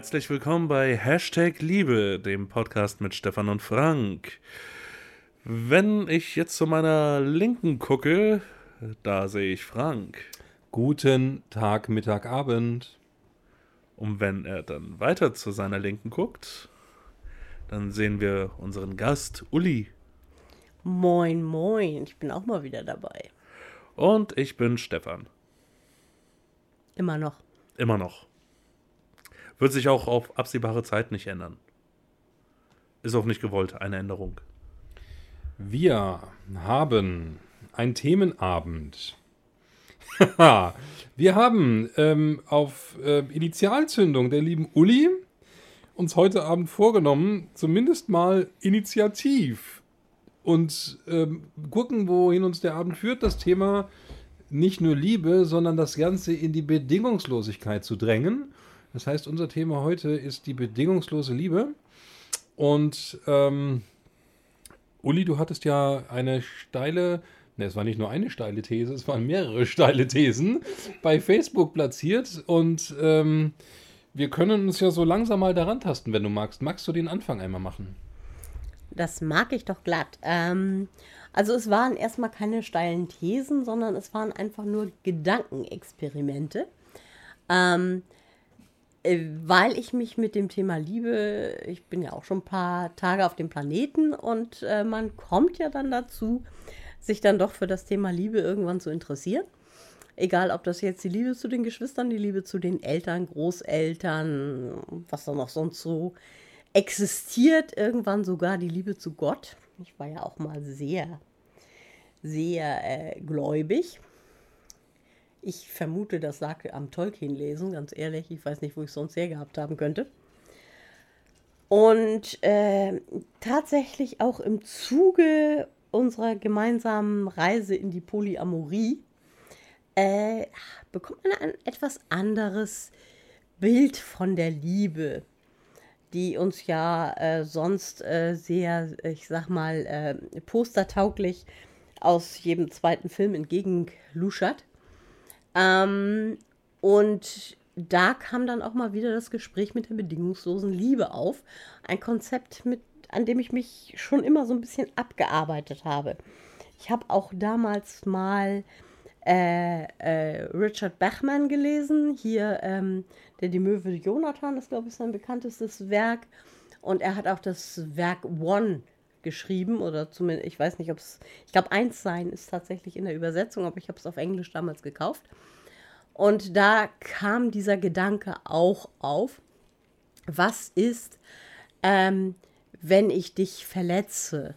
Herzlich willkommen bei Hashtag Liebe, dem Podcast mit Stefan und Frank. Wenn ich jetzt zu meiner Linken gucke, da sehe ich Frank. Guten Tag, Mittag, Abend. Und wenn er dann weiter zu seiner Linken guckt, dann sehen wir unseren Gast Uli. Moin, moin, ich bin auch mal wieder dabei. Und ich bin Stefan. Immer noch. Immer noch. Wird sich auch auf absehbare Zeit nicht ändern. Ist auch nicht gewollt, eine Änderung. Wir haben einen Themenabend. wir haben ähm, auf äh, Initialzündung der lieben Uli uns heute Abend vorgenommen, zumindest mal initiativ und ähm, gucken, wohin uns der Abend führt, das Thema nicht nur Liebe, sondern das Ganze in die Bedingungslosigkeit zu drängen. Das heißt, unser Thema heute ist die bedingungslose Liebe. Und ähm, Uli, du hattest ja eine steile, ne, es war nicht nur eine steile These, es waren mehrere steile Thesen bei Facebook platziert. Und ähm, wir können uns ja so langsam mal daran tasten, wenn du magst. Magst du den Anfang einmal machen? Das mag ich doch glatt. Ähm, also es waren erstmal keine steilen Thesen, sondern es waren einfach nur Gedankenexperimente. Ähm, äh, weil ich mich mit dem Thema Liebe, ich bin ja auch schon ein paar Tage auf dem Planeten und äh, man kommt ja dann dazu, sich dann doch für das Thema Liebe irgendwann zu interessieren. Egal, ob das jetzt die Liebe zu den Geschwistern, die Liebe zu den Eltern, Großeltern, was da noch sonst so existiert, irgendwann sogar die Liebe zu Gott. Ich war ja auch mal sehr, sehr äh, gläubig. Ich vermute, das lag am Tolkien lesen, ganz ehrlich. Ich weiß nicht, wo ich sonst her gehabt haben könnte. Und äh, tatsächlich auch im Zuge unserer gemeinsamen Reise in die Polyamorie äh, bekommt man ein etwas anderes Bild von der Liebe, die uns ja äh, sonst äh, sehr, ich sag mal, äh, postertauglich aus jedem zweiten Film entgegenluschert. Ähm, und da kam dann auch mal wieder das Gespräch mit der bedingungslosen Liebe auf. Ein Konzept, mit, an dem ich mich schon immer so ein bisschen abgearbeitet habe. Ich habe auch damals mal äh, äh, Richard Bachman gelesen, hier ähm, der Die Möwe Jonathan, das glaube ich sein bekanntestes Werk. Und er hat auch das Werk One geschrieben oder zumindest, ich weiß nicht, ob es, ich glaube, eins sein ist tatsächlich in der Übersetzung, aber ich habe es auf Englisch damals gekauft. Und da kam dieser Gedanke auch auf, was ist, ähm, wenn ich dich verletze?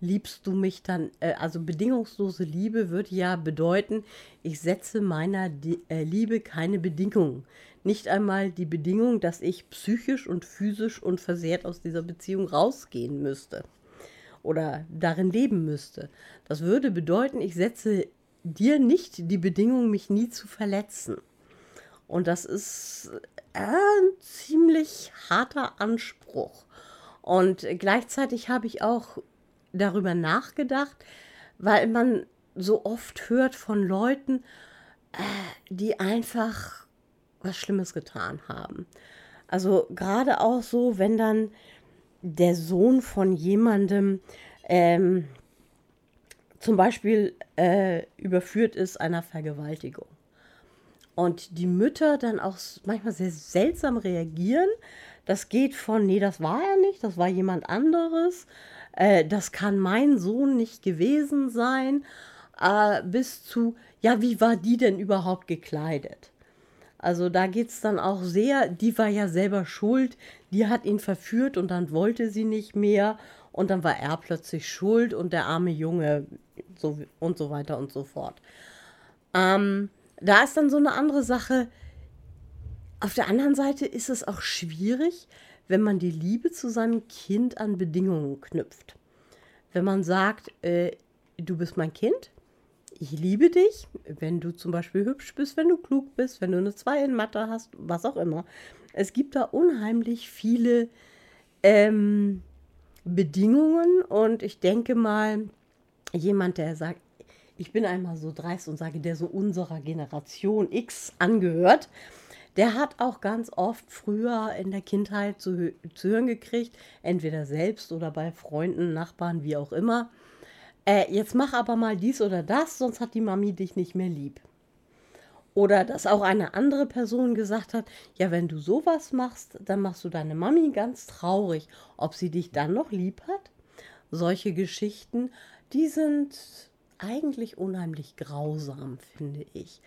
Liebst du mich dann? Äh, also bedingungslose Liebe würde ja bedeuten, ich setze meiner äh, Liebe keine Bedingungen. Nicht einmal die Bedingung, dass ich psychisch und physisch unversehrt aus dieser Beziehung rausgehen müsste oder darin leben müsste. Das würde bedeuten, ich setze dir nicht die Bedingung, mich nie zu verletzen. Und das ist äh, ein ziemlich harter Anspruch. Und gleichzeitig habe ich auch darüber nachgedacht, weil man so oft hört von Leuten, äh, die einfach was Schlimmes getan haben. Also gerade auch so, wenn dann der Sohn von jemandem ähm, zum Beispiel äh, überführt ist einer Vergewaltigung. Und die Mütter dann auch manchmal sehr seltsam reagieren. Das geht von, nee, das war er nicht, das war jemand anderes, äh, das kann mein Sohn nicht gewesen sein, äh, bis zu, ja, wie war die denn überhaupt gekleidet? Also da geht es dann auch sehr, die war ja selber schuld, die hat ihn verführt und dann wollte sie nicht mehr und dann war er plötzlich schuld und der arme Junge so, und so weiter und so fort. Ähm, da ist dann so eine andere Sache. Auf der anderen Seite ist es auch schwierig, wenn man die Liebe zu seinem Kind an Bedingungen knüpft. Wenn man sagt, äh, du bist mein Kind, ich liebe dich, wenn du zum Beispiel hübsch bist, wenn du klug bist, wenn du eine 2 in Mathe hast, was auch immer. Es gibt da unheimlich viele ähm, Bedingungen und ich denke mal, jemand, der sagt, ich bin einmal so dreist und sage, der so unserer Generation X angehört, der hat auch ganz oft früher in der Kindheit zu, zu hören gekriegt, entweder selbst oder bei Freunden, Nachbarn, wie auch immer. Äh, jetzt mach aber mal dies oder das, sonst hat die Mami dich nicht mehr lieb. Oder dass auch eine andere Person gesagt hat, ja, wenn du sowas machst, dann machst du deine Mami ganz traurig. Ob sie dich dann noch lieb hat? Solche Geschichten, die sind eigentlich unheimlich grausam, finde ich.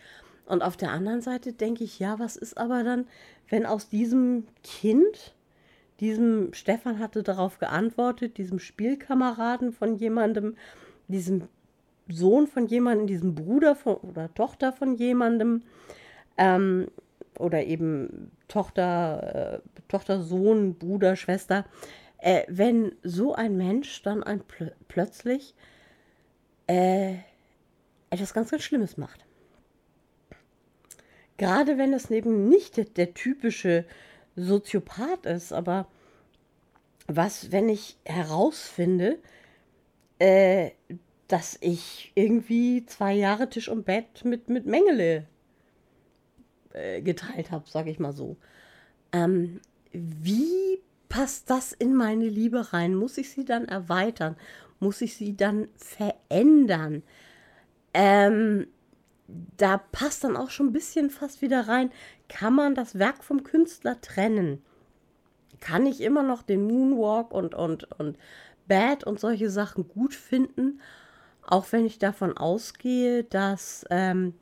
Und auf der anderen Seite denke ich, ja, was ist aber dann, wenn aus diesem Kind, diesem Stefan hatte darauf geantwortet, diesem Spielkameraden von jemandem, diesem Sohn von jemandem, diesem Bruder von, oder Tochter von jemandem, ähm, oder eben Tochter, äh, Tochter, Sohn, Bruder, Schwester, äh, wenn so ein Mensch dann ein pl plötzlich äh, etwas ganz, ganz Schlimmes macht. Gerade wenn es eben nicht der, der typische Soziopath ist, aber was, wenn ich herausfinde, äh, dass ich irgendwie zwei Jahre Tisch und Bett mit, mit Mengele äh, geteilt habe, sage ich mal so. Ähm, wie passt das in meine Liebe rein? Muss ich sie dann erweitern? Muss ich sie dann verändern? Ähm, da passt dann auch schon ein bisschen fast wieder rein. Kann man das Werk vom Künstler trennen? Kann ich immer noch den Moonwalk und, und, und Bad und solche Sachen gut finden? Auch wenn ich davon ausgehe, dass ähm,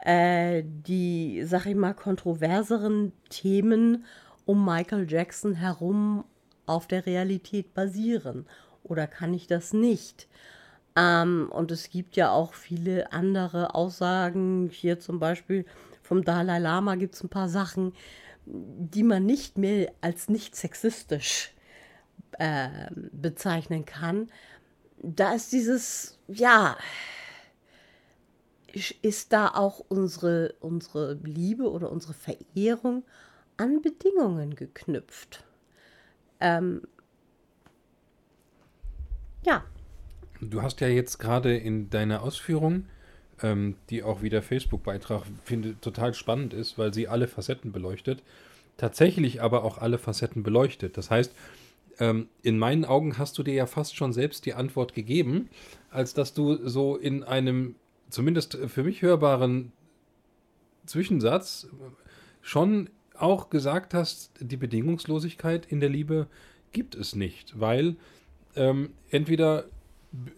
äh, die, sag ich mal, kontroverseren Themen um Michael Jackson herum auf der Realität basieren. Oder kann ich das nicht? Ähm, und es gibt ja auch viele andere Aussagen. Hier zum Beispiel vom Dalai Lama gibt es ein paar Sachen, die man nicht mehr als nicht sexistisch bezeichnen kann. Da ist dieses, ja, ist da auch unsere, unsere Liebe oder unsere Verehrung an Bedingungen geknüpft. Ähm, ja, Du hast ja jetzt gerade in deiner Ausführung, ähm, die auch wie der Facebook-Beitrag finde total spannend ist, weil sie alle Facetten beleuchtet, tatsächlich aber auch alle Facetten beleuchtet. Das heißt, ähm, in meinen Augen hast du dir ja fast schon selbst die Antwort gegeben, als dass du so in einem zumindest für mich hörbaren Zwischensatz schon auch gesagt hast, die Bedingungslosigkeit in der Liebe gibt es nicht, weil ähm, entweder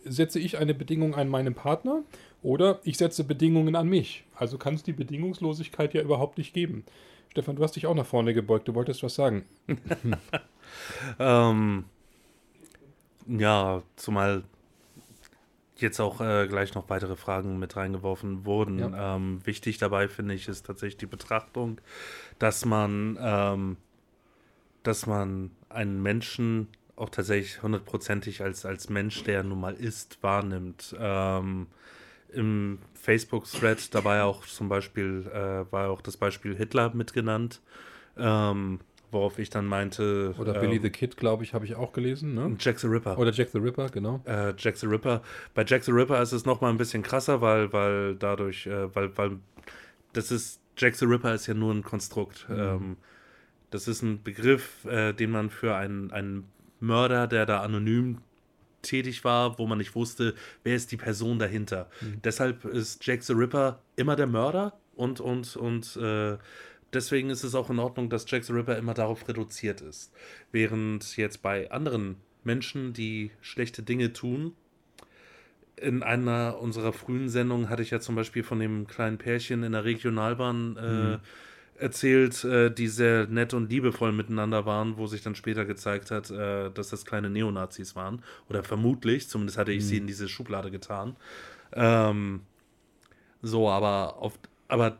setze ich eine Bedingung an meinen Partner oder ich setze Bedingungen an mich. Also kann es die Bedingungslosigkeit ja überhaupt nicht geben. Stefan, du hast dich auch nach vorne gebeugt, du wolltest was sagen. Ähm, ja, zumal jetzt auch äh, gleich noch weitere Fragen mit reingeworfen wurden. Ja. Ähm, wichtig dabei finde ich ist tatsächlich die Betrachtung, dass man, ähm, dass man einen Menschen auch tatsächlich hundertprozentig als, als Mensch, der nun mal ist, wahrnimmt. Ähm, Im Facebook-Thread, da war ja auch zum Beispiel, äh, war auch das Beispiel Hitler mitgenannt, ähm, worauf ich dann meinte. Oder ähm, Billy the Kid, glaube ich, habe ich auch gelesen. Ne? Jack the Ripper. Oder Jack the Ripper, genau. Äh, Jack the Ripper. Bei Jack the Ripper ist es nochmal ein bisschen krasser, weil, weil dadurch, äh, weil, weil das ist, Jack the Ripper ist ja nur ein Konstrukt. Ähm, das ist ein Begriff, äh, den man für einen, einen Mörder, der da anonym tätig war, wo man nicht wusste, wer ist die Person dahinter. Deshalb ist Jack the Ripper immer der Mörder und, und, und äh, deswegen ist es auch in Ordnung, dass Jack the Ripper immer darauf reduziert ist. Während jetzt bei anderen Menschen, die schlechte Dinge tun, in einer unserer frühen Sendungen hatte ich ja zum Beispiel von dem kleinen Pärchen in der Regionalbahn äh, erzählt, äh, die sehr nett und liebevoll miteinander waren, wo sich dann später gezeigt hat, äh, dass das kleine Neonazis waren. Oder vermutlich, zumindest hatte ich sie in diese Schublade getan. Ähm, so, aber auf, aber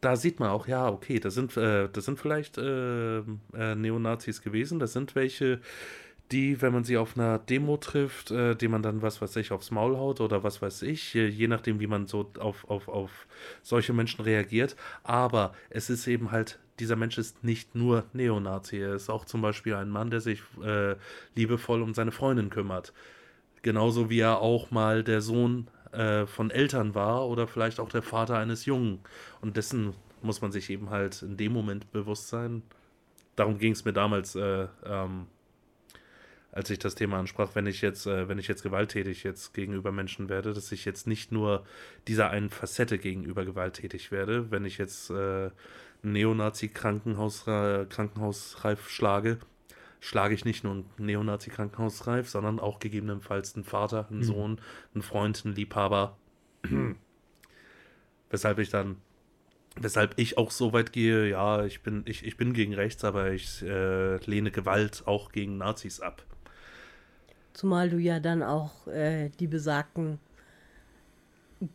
da sieht man auch, ja, okay, das sind, äh, das sind vielleicht äh, äh, Neonazis gewesen. Das sind welche, die, wenn man sie auf einer Demo trifft, äh, die man dann, was weiß ich, aufs Maul haut oder was weiß ich, je, je nachdem, wie man so auf, auf, auf solche Menschen reagiert. Aber es ist eben halt, dieser Mensch ist nicht nur Neonazi, er ist auch zum Beispiel ein Mann, der sich äh, liebevoll um seine Freundin kümmert. Genauso wie er auch mal der Sohn äh, von Eltern war oder vielleicht auch der Vater eines Jungen und dessen muss man sich eben halt in dem Moment bewusst sein. Darum ging es mir damals, äh, ähm, als ich das Thema ansprach, wenn ich jetzt, äh, wenn ich jetzt gewalttätig jetzt gegenüber Menschen werde, dass ich jetzt nicht nur dieser einen Facette gegenüber gewalttätig werde, wenn ich jetzt äh, Neonazi-Krankenhaus Krankenhausreif schlage, schlage ich nicht nur ein Neonazi-Krankenhausreif, sondern auch gegebenenfalls einen Vater, einen mhm. Sohn, einen Freund, einen Liebhaber. weshalb ich dann, weshalb ich auch so weit gehe, ja, ich bin, ich, ich bin gegen rechts, aber ich äh, lehne Gewalt auch gegen Nazis ab. Zumal du ja dann auch äh, die besagten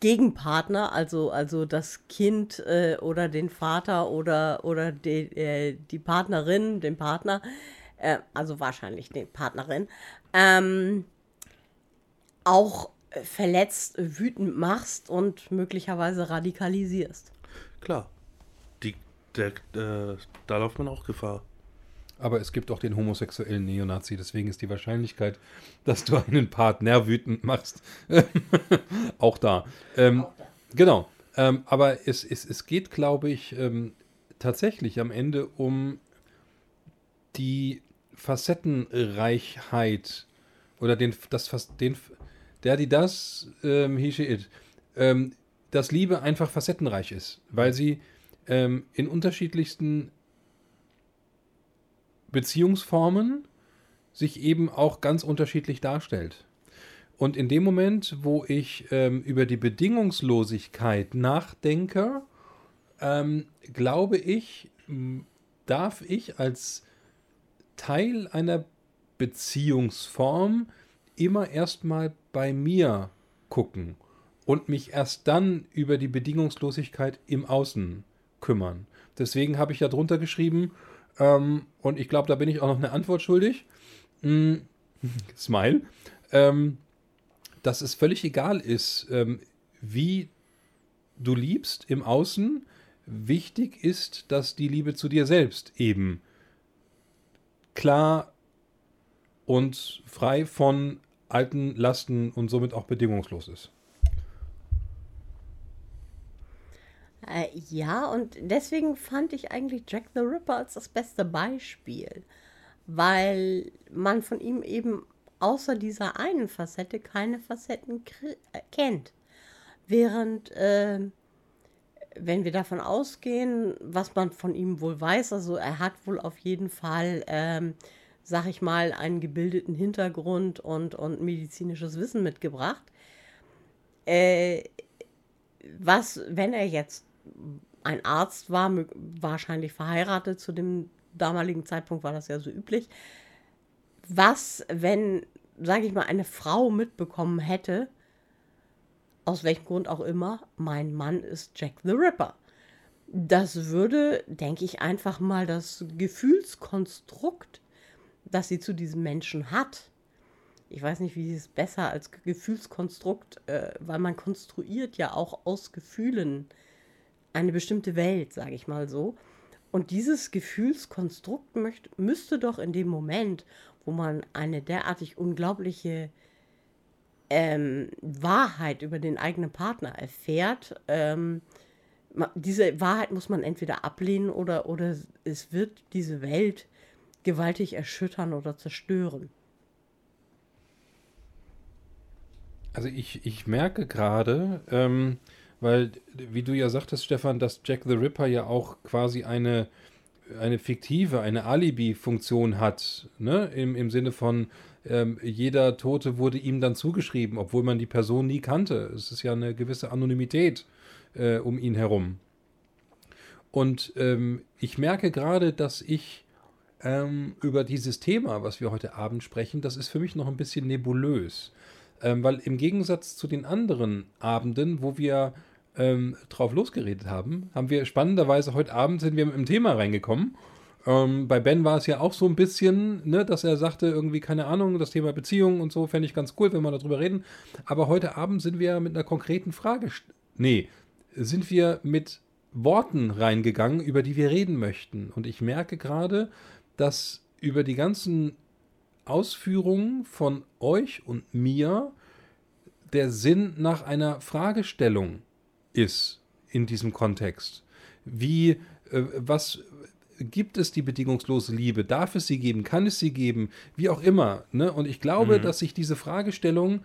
Gegenpartner, also, also das Kind äh, oder den Vater oder, oder die, äh, die Partnerin, den Partner, äh, also wahrscheinlich die Partnerin, ähm, auch verletzt, wütend machst und möglicherweise radikalisierst. Klar, die, der, äh, da läuft man auch Gefahr. Aber es gibt auch den homosexuellen Neonazi, deswegen ist die Wahrscheinlichkeit, dass du einen Partner wütend machst, auch da. Ähm, auch da. Genau. Ähm, aber es, es, es geht, glaube ich, ähm, tatsächlich am Ende um die Facettenreichheit oder den, das, den, der, die das, ähm, he, she, it, ähm, dass Liebe einfach facettenreich ist, weil sie ähm, in unterschiedlichsten Beziehungsformen sich eben auch ganz unterschiedlich darstellt. Und in dem Moment, wo ich ähm, über die Bedingungslosigkeit nachdenke, ähm, glaube ich, darf ich als Teil einer Beziehungsform immer erstmal bei mir gucken und mich erst dann über die Bedingungslosigkeit im Außen kümmern. Deswegen habe ich ja drunter geschrieben, ähm, und ich glaube, da bin ich auch noch eine Antwort schuldig. Mm, Smile. Ähm, dass es völlig egal ist, ähm, wie du liebst im Außen. Wichtig ist, dass die Liebe zu dir selbst eben klar und frei von alten Lasten und somit auch bedingungslos ist. Äh, ja, und deswegen fand ich eigentlich Jack the Ripper als das beste Beispiel, weil man von ihm eben außer dieser einen Facette keine Facetten äh, kennt. Während, äh, wenn wir davon ausgehen, was man von ihm wohl weiß, also er hat wohl auf jeden Fall, ähm, sag ich mal, einen gebildeten Hintergrund und, und medizinisches Wissen mitgebracht. Äh, was, wenn er jetzt ein Arzt war, wahrscheinlich verheiratet, zu dem damaligen Zeitpunkt war das ja so üblich. Was, wenn, sage ich mal, eine Frau mitbekommen hätte, aus welchem Grund auch immer, mein Mann ist Jack the Ripper. Das würde, denke ich, einfach mal das Gefühlskonstrukt, das sie zu diesem Menschen hat, ich weiß nicht, wie es besser als Gefühlskonstrukt, äh, weil man konstruiert ja auch aus Gefühlen eine bestimmte Welt, sage ich mal so. Und dieses Gefühlskonstrukt möchte, müsste doch in dem Moment, wo man eine derartig unglaubliche ähm, Wahrheit über den eigenen Partner erfährt, ähm, diese Wahrheit muss man entweder ablehnen oder, oder es wird diese Welt gewaltig erschüttern oder zerstören. Also ich, ich merke gerade, ähm, weil, wie du ja sagtest, Stefan, dass Jack the Ripper ja auch quasi eine, eine fiktive, eine Alibi-Funktion hat, ne? Im, im Sinne von, ähm, jeder Tote wurde ihm dann zugeschrieben, obwohl man die Person nie kannte. Es ist ja eine gewisse Anonymität äh, um ihn herum. Und ähm, ich merke gerade, dass ich ähm, über dieses Thema, was wir heute Abend sprechen, das ist für mich noch ein bisschen nebulös. Ähm, weil im Gegensatz zu den anderen Abenden, wo wir ähm, drauf losgeredet haben, haben wir spannenderweise heute Abend sind wir im Thema reingekommen. Ähm, bei Ben war es ja auch so ein bisschen, ne, dass er sagte, irgendwie, keine Ahnung, das Thema Beziehung und so fände ich ganz cool, wenn wir darüber reden. Aber heute Abend sind wir mit einer konkreten Frage. Nee, sind wir mit Worten reingegangen, über die wir reden möchten. Und ich merke gerade, dass über die ganzen Ausführungen von euch und mir der Sinn nach einer Fragestellung ist in diesem Kontext. Wie, äh, was gibt es die bedingungslose Liebe? Darf es sie geben? Kann es sie geben? Wie auch immer. Ne? Und ich glaube, dass sich diese Fragestellung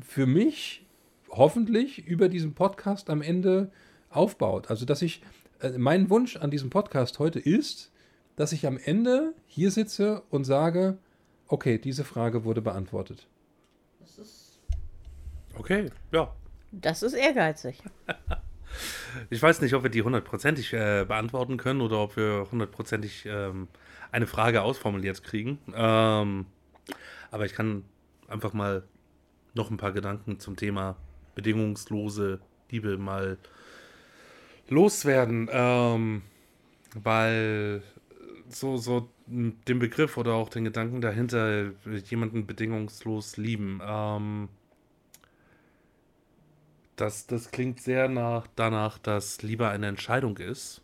für mich hoffentlich über diesen Podcast am Ende aufbaut. Also, dass ich, äh, mein Wunsch an diesem Podcast heute ist, dass ich am Ende hier sitze und sage, okay, diese Frage wurde beantwortet. Okay, ja. Das ist ehrgeizig. Ich weiß nicht, ob wir die hundertprozentig äh, beantworten können oder ob wir hundertprozentig ähm, eine Frage ausformuliert kriegen. Ähm, aber ich kann einfach mal noch ein paar Gedanken zum Thema bedingungslose Liebe mal loswerden. Ähm, weil so, so den Begriff oder auch den Gedanken dahinter, jemanden bedingungslos lieben, ähm, das, das klingt sehr nach, danach, dass Liebe eine Entscheidung ist.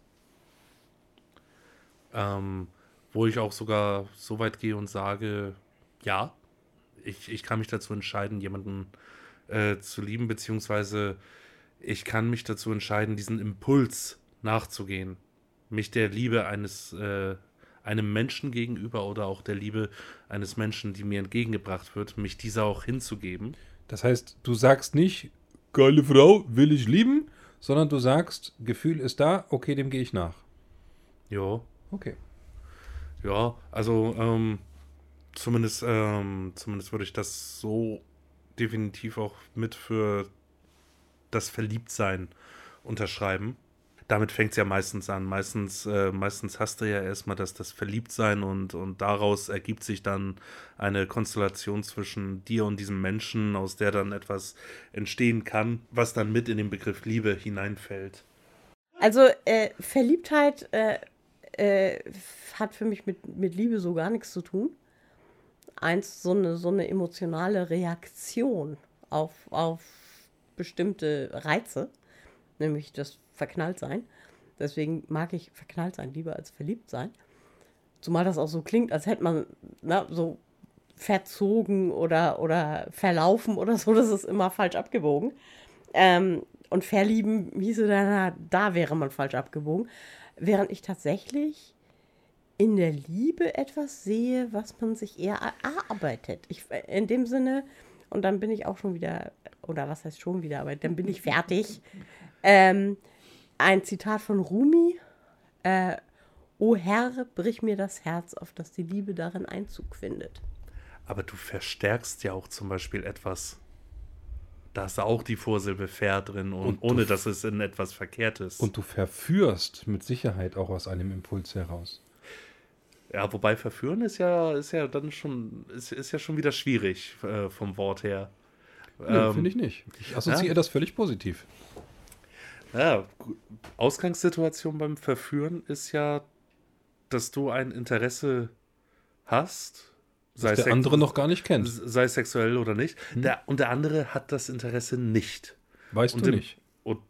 Ähm, wo ich auch sogar so weit gehe und sage, ja, ich, ich kann mich dazu entscheiden, jemanden äh, zu lieben, beziehungsweise ich kann mich dazu entscheiden, diesen Impuls nachzugehen. Mich der Liebe eines, äh, einem Menschen gegenüber oder auch der Liebe eines Menschen, die mir entgegengebracht wird, mich dieser auch hinzugeben. Das heißt, du sagst nicht, geile Frau, will ich lieben, sondern du sagst, Gefühl ist da, okay, dem gehe ich nach. Ja, Okay. ja, also ähm, zumindest, ähm, zumindest würde ich das so definitiv auch mit für das Verliebtsein unterschreiben. Damit fängt es ja meistens an. Meistens, äh, meistens hast du ja erstmal das, das Verliebtsein und, und daraus ergibt sich dann eine Konstellation zwischen dir und diesem Menschen, aus der dann etwas entstehen kann, was dann mit in den Begriff Liebe hineinfällt. Also äh, Verliebtheit äh, äh, hat für mich mit, mit Liebe so gar nichts zu tun. Eins, so eine, so eine emotionale Reaktion auf, auf bestimmte Reize, nämlich das Verknalltsein. Deswegen mag ich verknallt sein lieber als verliebt sein. Zumal das auch so klingt, als hätte man na, so verzogen oder, oder verlaufen oder so. Das ist immer falsch abgewogen. Ähm, und verlieben hieße dann, na, da wäre man falsch abgewogen. Während ich tatsächlich in der Liebe etwas sehe, was man sich eher erarbeitet. Ich, in dem Sinne, und dann bin ich auch schon wieder, oder was heißt schon wieder, aber dann bin ich fertig. Ähm, ein Zitat von Rumi. Äh, o Herr, brich mir das Herz, auf dass die Liebe darin Einzug findet. Aber du verstärkst ja auch zum Beispiel etwas. Da ist auch die Vorsilbe fair drin und, Und ohne dass es in etwas Verkehrtes. Und du verführst mit Sicherheit auch aus einem Impuls heraus. ja, wobei verführen ist ja, ist ja dann schon, ist, ist ja schon wieder schwierig äh, vom Wort her. Nee, Ähm, finde ich nicht. Ich assoziiere das völlig positiv. Ja, Ausgangssituation beim Verführen ist ja, dass du ein Interesse hast, sei, der andere noch gar nicht kennt. sei es sexuell oder nicht, der, und der andere hat das Interesse nicht. Weißt und du im- nicht. Und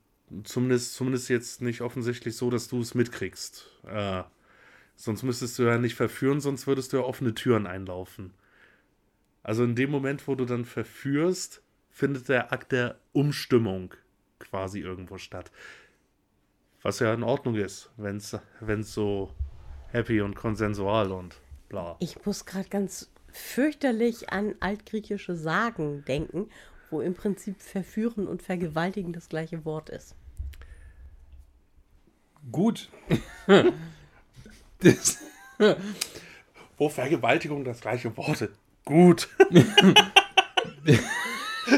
zumindest, zumindest jetzt nicht offensichtlich so, dass du es mitkriegst. Äh, sonst müsstest du ja nicht verführen, sonst würdest du ja offene Türen einlaufen. Also in dem Moment, wo du dann verführst, findet der Akt der Umstimmung quasi irgendwo statt. Was ja in Ordnung ist, wenn es so happy und konsensual und bla. Ich muss gerade ganz fürchterlich an altgriechische Sagen denken, wo im Prinzip verführen und vergewaltigen das gleiche Wort ist. Gut. das, Wo Vergewaltigung das gleiche Wort ist. Gut.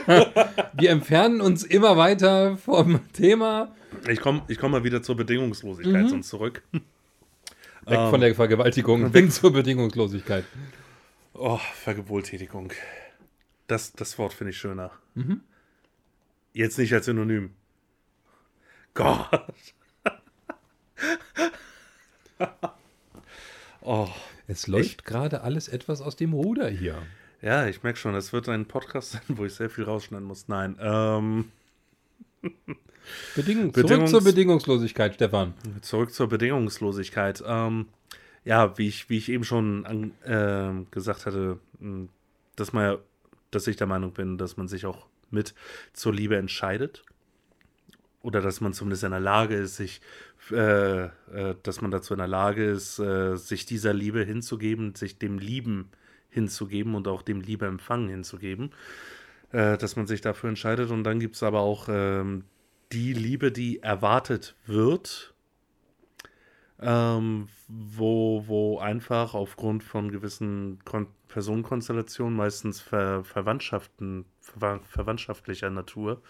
wir entfernen uns immer weiter vom Thema. Ich komme ich komm mal wieder zur Bedingungslosigkeit sonst zurück. Weg Ähm, von der Vergewaltigung, hin zur Bedingungslosigkeit. Oh, Vergewohltätigung. Das, das Wort finde ich schöner. Jetzt nicht als Synonym. Gott. oh, Es läuft gerade alles etwas aus dem Ruder hier. Ja, ich merke schon, es wird ein Podcast sein, wo ich sehr viel rausschneiden muss. Nein, ähm, Bedingung, Bedingungs- zurück zur Bedingungslosigkeit, Stefan. Zurück zur Bedingungslosigkeit. Ähm, ja, wie ich, wie ich eben schon an, ähm, gesagt hatte, dass, man, dass ich der Meinung bin, dass man sich auch mit zur Liebe entscheidet. oder dass man zumindest in der Lage ist, sich, äh, äh, dass man dazu in der Lage ist, äh, sich dieser Liebe hinzugeben, sich dem Lieben hinzugeben und auch dem Liebe empfangen hinzugeben, äh, dass man sich dafür entscheidet. Und dann gibt es aber auch ähm, die Liebe, die erwartet wird, ähm, wo, wo einfach aufgrund von gewissen Kon Personenkonstellationen, meistens Ver Verwandtschaften, ver verwandtschaftlicher Natur,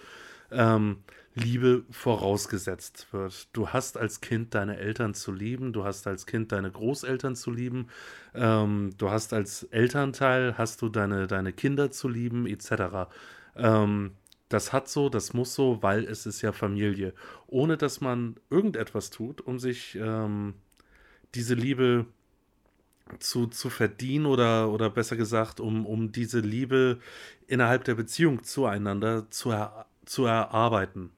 ähm, Liebe vorausgesetzt wird. Du hast als Kind deine Eltern zu lieben, du hast als Kind deine Großeltern zu lieben, ähm, du hast als Elternteil, hast du deine, deine Kinder zu lieben, etc. Ähm, das hat so, das muss so, weil es ist ja Familie. Ohne dass man irgendetwas tut, um sich ähm, diese Liebe zu, zu verdienen oder, oder besser gesagt, um, um diese Liebe innerhalb der Beziehung zueinander zu, er, zu erarbeiten.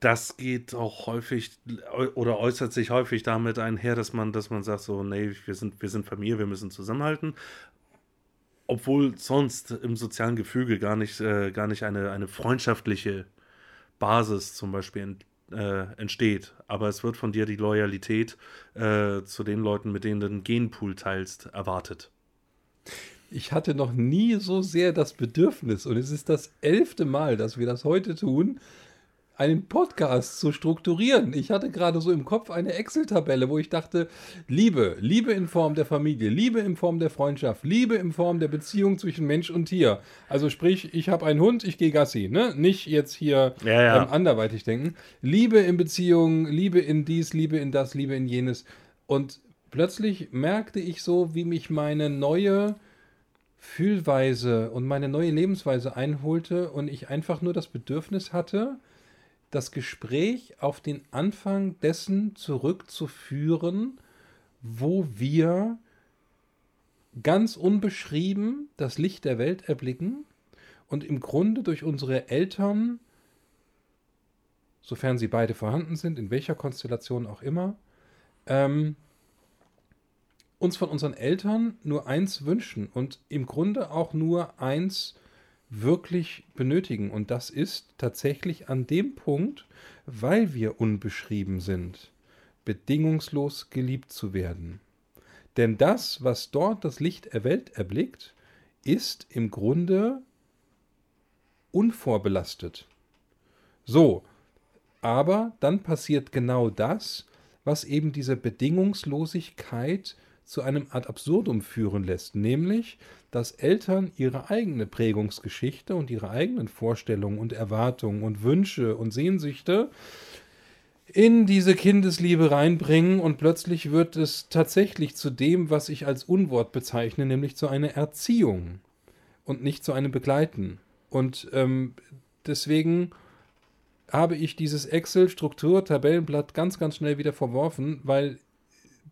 Das geht auch häufig oder äußert sich häufig damit einher, dass man, dass man sagt, so, nee, wir sind, wir sind Familie, wir müssen zusammenhalten obwohl sonst im sozialen Gefüge gar nicht, äh, gar nicht eine, eine freundschaftliche Basis zum Beispiel ent, äh, entsteht. Aber es wird von dir die Loyalität äh, zu den Leuten, mit denen du den Genpool teilst, erwartet. Ich hatte noch nie so sehr das Bedürfnis, und es ist das elfte Mal, dass wir das heute tun, einen Podcast zu strukturieren. Ich hatte gerade so im Kopf eine Excel-Tabelle, wo ich dachte, Liebe, Liebe in Form der Familie, Liebe in Form der Freundschaft, Liebe in Form der Beziehung zwischen Mensch und Tier. Also sprich, ich habe einen Hund, ich gehe Gassi, ne? Nicht jetzt hier ja, ja. Ähm, anderweitig denken. Liebe in Beziehung, Liebe in dies, Liebe in das, Liebe in jenes. Und plötzlich merkte ich so, wie mich meine neue Fühlweise und meine neue Lebensweise einholte und ich einfach nur das Bedürfnis hatte, das Gespräch auf den Anfang dessen zurückzuführen, wo wir ganz unbeschrieben das Licht der Welt erblicken und im Grunde durch unsere Eltern, sofern sie beide vorhanden sind, in welcher Konstellation auch immer, ähm, uns von unseren Eltern nur eins wünschen und im Grunde auch nur eins wirklich benötigen. Und das ist tatsächlich an dem Punkt, weil wir unbeschrieben sind, bedingungslos geliebt zu werden. Denn das, was dort das Licht der Welt erblickt, ist im Grunde unvorbelastet. So, aber dann passiert genau das, was eben diese Bedingungslosigkeit zu einem ad absurdum führen lässt, nämlich dass Eltern ihre eigene Prägungsgeschichte und ihre eigenen Vorstellungen und Erwartungen und Wünsche und Sehnsüchte in diese Kindesliebe reinbringen und plötzlich wird es tatsächlich zu dem, was ich als Unwort bezeichne, nämlich zu einer Erziehung und nicht zu einem Begleiten. Und ähm, deswegen habe ich dieses Excel-Struktur-Tabellenblatt ganz, ganz schnell wieder verworfen, weil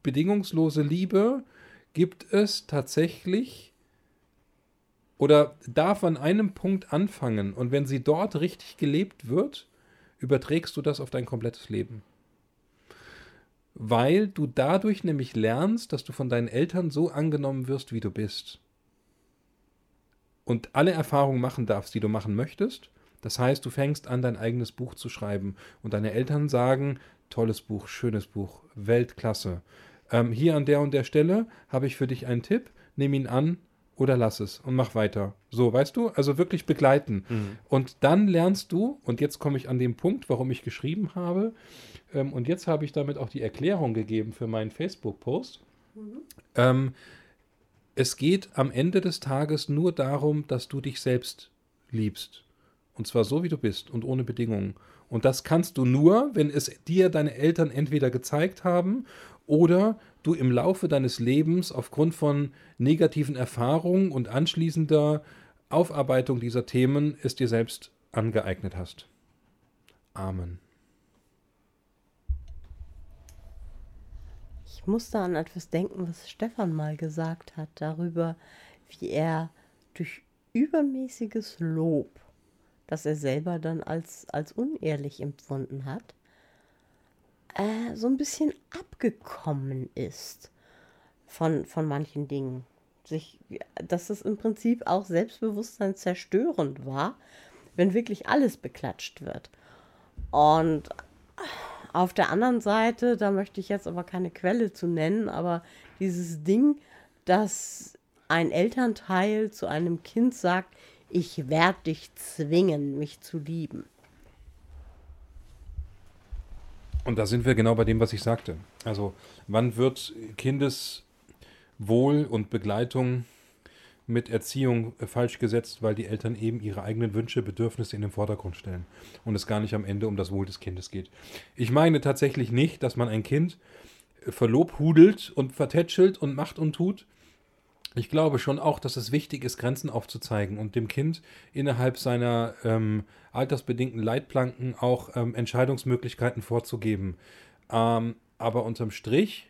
bedingungslose Liebe gibt es tatsächlich oder darf an einem Punkt anfangen und wenn sie dort richtig gelebt wird, überträgst du das auf dein komplettes Leben. Weil du dadurch nämlich lernst, dass du von deinen Eltern so angenommen wirst, wie du bist. Und alle Erfahrungen machen darfst, die du machen möchtest. Das heißt, du fängst an, dein eigenes Buch zu schreiben und deine Eltern sagen, tolles Buch, schönes Buch, Weltklasse. Ähm, hier an der und der Stelle habe ich für dich einen Tipp, nimm ihn an, oder lass es und mach weiter. So, weißt du? Also wirklich begleiten. Mhm. Und dann lernst du, und jetzt komme ich an den Punkt, warum ich geschrieben habe, ähm, und jetzt habe ich damit auch die Erklärung gegeben für meinen Facebook-Post. Mhm. Ähm, es geht am Ende des Tages nur darum, dass du dich selbst liebst. Und zwar so, wie du bist und ohne Bedingungen. Und das kannst du nur, wenn es dir deine Eltern entweder gezeigt haben oder du im Laufe deines Lebens aufgrund von negativen Erfahrungen und anschließender Aufarbeitung dieser Themen es dir selbst angeeignet hast. Amen. Ich musste an etwas denken, was Stefan mal gesagt hat, darüber, wie er durch übermäßiges Lob, das er selber dann als, als unehrlich empfunden hat, äh, so ein bisschen abgekommen ist von, von manchen Dingen. Sich, dass es im Prinzip auch Selbstbewusstsein zerstörend war, wenn wirklich alles beklatscht wird. Und auf der anderen Seite, da möchte ich jetzt aber keine Quelle zu nennen, aber dieses Ding, dass ein Elternteil zu einem Kind sagt, ich werde dich zwingen, mich zu lieben. Und da sind wir genau bei dem, was ich sagte. Also, wann wird Kindeswohl und Begleitung mit Erziehung falsch gesetzt, weil die Eltern eben ihre eigenen Wünsche, Bedürfnisse in den Vordergrund stellen und es gar nicht am Ende um das Wohl des Kindes geht. Ich meine tatsächlich nicht, dass man ein Kind verlobhudelt und vertätschelt und macht und tut. Ich glaube schon auch, dass es wichtig ist, Grenzen aufzuzeigen und dem Kind innerhalb seiner ähm, altersbedingten Leitplanken auch ähm, Entscheidungsmöglichkeiten vorzugeben. Ähm, aber unterm Strich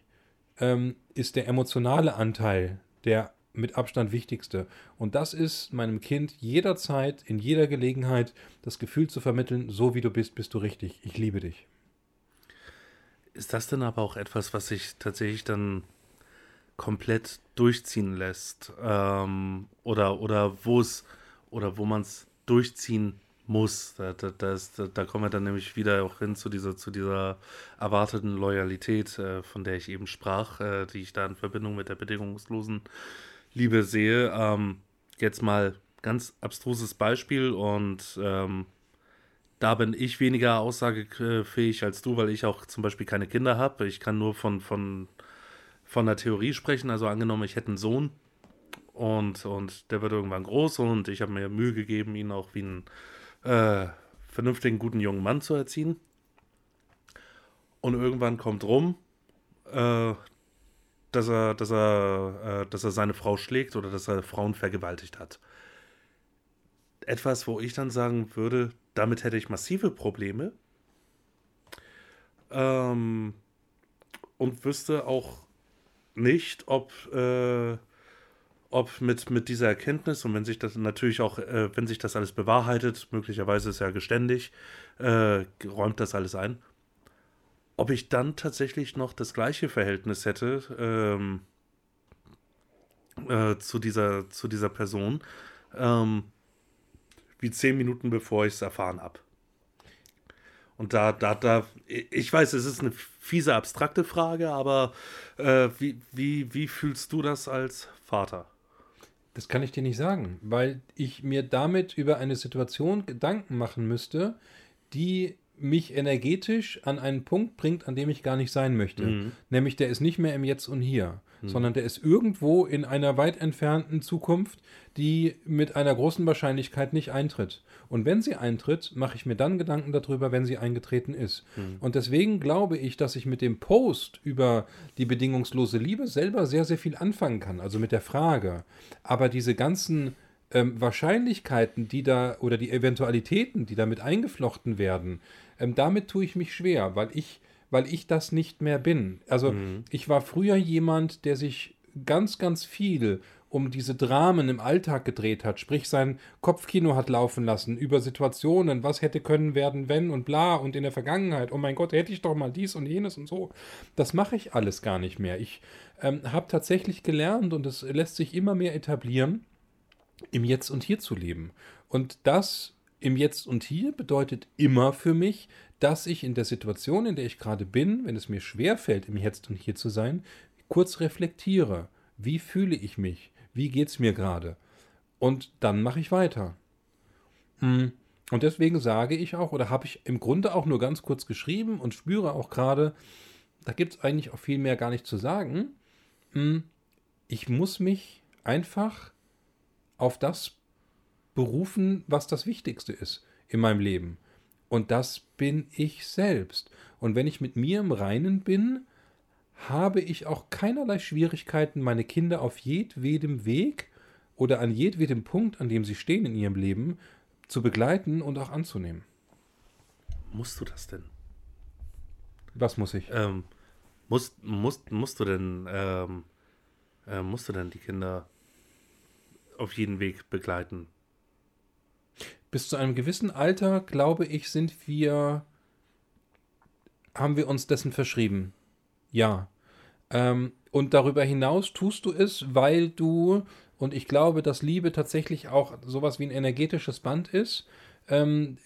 ähm, ist der emotionale Anteil der mit Abstand wichtigste. Und das ist meinem Kind jederzeit, in jeder Gelegenheit das Gefühl zu vermitteln, so wie du bist, bist du richtig. Ich liebe dich. Ist das denn aber auch etwas, was sich tatsächlich dann komplett durchziehen lässt? Ähm, oder, oder wo es, oder wo man es durchziehen muss. Da, da, da, ist, da, kommen wir dann nämlich wieder auch hin zu dieser, zu dieser erwarteten Loyalität, äh, von der ich eben sprach, äh, die ich da in Verbindung mit der bedingungslosen Liebe sehe. Ähm, jetzt mal ganz abstruses Beispiel und ähm, da bin ich weniger aussagefähig als du, weil ich auch zum Beispiel keine Kinder habe. Ich kann nur von, von, von der Theorie sprechen. Also angenommen, ich hätte einen Sohn und, und der wird irgendwann groß und ich habe mir Mühe gegeben, ihn auch wie einen äh, vernünftigen, guten jungen Mann zu erziehen. Und irgendwann kommt rum, äh, dass er, dass er, äh, dass er seine Frau schlägt oder dass er Frauen vergewaltigt hat. Etwas, wo ich dann sagen würde, damit hätte ich massive Probleme. Ähm, und wüsste auch nicht, ob, äh, ob mit, mit dieser Erkenntnis und wenn sich das natürlich auch, äh, wenn sich das alles bewahrheitet, möglicherweise ist er geständig, äh, räumt das alles ein, ob ich dann tatsächlich noch das gleiche Verhältnis hätte ähm, äh, zu, dieser, zu dieser Person, ähm, wie zehn Minuten bevor ich es erfahren habe. Und da, da, da, ich weiß, es ist eine fiese, abstrakte Frage, aber äh, wie, wie, wie fühlst du das als Vater? Das kann ich dir nicht sagen, weil ich mir damit über eine Situation Gedanken machen müsste, die mich energetisch an einen Punkt bringt, an dem ich gar nicht sein möchte. Mhm. Nämlich der ist nicht mehr im Jetzt und Hier, mhm. sondern der ist irgendwo in einer weit entfernten Zukunft, die mit einer großen Wahrscheinlichkeit nicht eintritt. Und wenn sie eintritt, mache ich mir dann Gedanken darüber, wenn sie eingetreten ist. Mhm. Und deswegen glaube ich, dass ich mit dem Post über die bedingungslose Liebe selber sehr, sehr viel anfangen kann, also mit der Frage. Aber diese ganzen ähm, Wahrscheinlichkeiten, die da oder die Eventualitäten, die damit eingeflochten werden, ähm, damit tue ich mich schwer, weil ich, weil ich das nicht mehr bin. Also mhm. ich war früher jemand, der sich ganz, ganz viel um diese Dramen im Alltag gedreht hat, sprich sein Kopfkino hat laufen lassen über Situationen, was hätte können werden, wenn und bla und in der Vergangenheit, oh mein Gott, hätte ich doch mal dies und jenes und so. Das mache ich alles gar nicht mehr. Ich ähm, habe tatsächlich gelernt und es lässt sich immer mehr etablieren, im Jetzt und Hier zu leben. Und das im Jetzt und Hier bedeutet immer für mich, dass ich in der Situation, in der ich gerade bin, wenn es mir schwerfällt, im Jetzt und Hier zu sein, kurz reflektiere. Wie fühle ich mich? Wie geht es mir gerade? Und dann mache ich weiter. Hm. Und deswegen sage ich auch, oder habe ich im Grunde auch nur ganz kurz geschrieben und spüre auch gerade, da gibt es eigentlich auch viel mehr gar nicht zu sagen. Hm. Ich muss mich einfach auf das berufen, was das Wichtigste ist in meinem Leben. Und das bin ich selbst. Und wenn ich mit mir im Reinen bin, habe ich auch keinerlei Schwierigkeiten, meine Kinder auf jedwedem Weg oder an jedwedem Punkt, an dem sie stehen in ihrem Leben, zu begleiten und auch anzunehmen. Musst du das denn? Was muss ich? Ähm, musst, musst, musst du denn, ähm, äh, musst du denn die Kinder auf jeden Weg begleiten? Bis zu einem gewissen Alter, glaube ich, sind wir, haben wir uns dessen verschrieben. Ja. Ähm, und darüber hinaus tust du es, weil du, und ich glaube, dass Liebe tatsächlich auch sowas wie ein energetisches Band ist, ähm,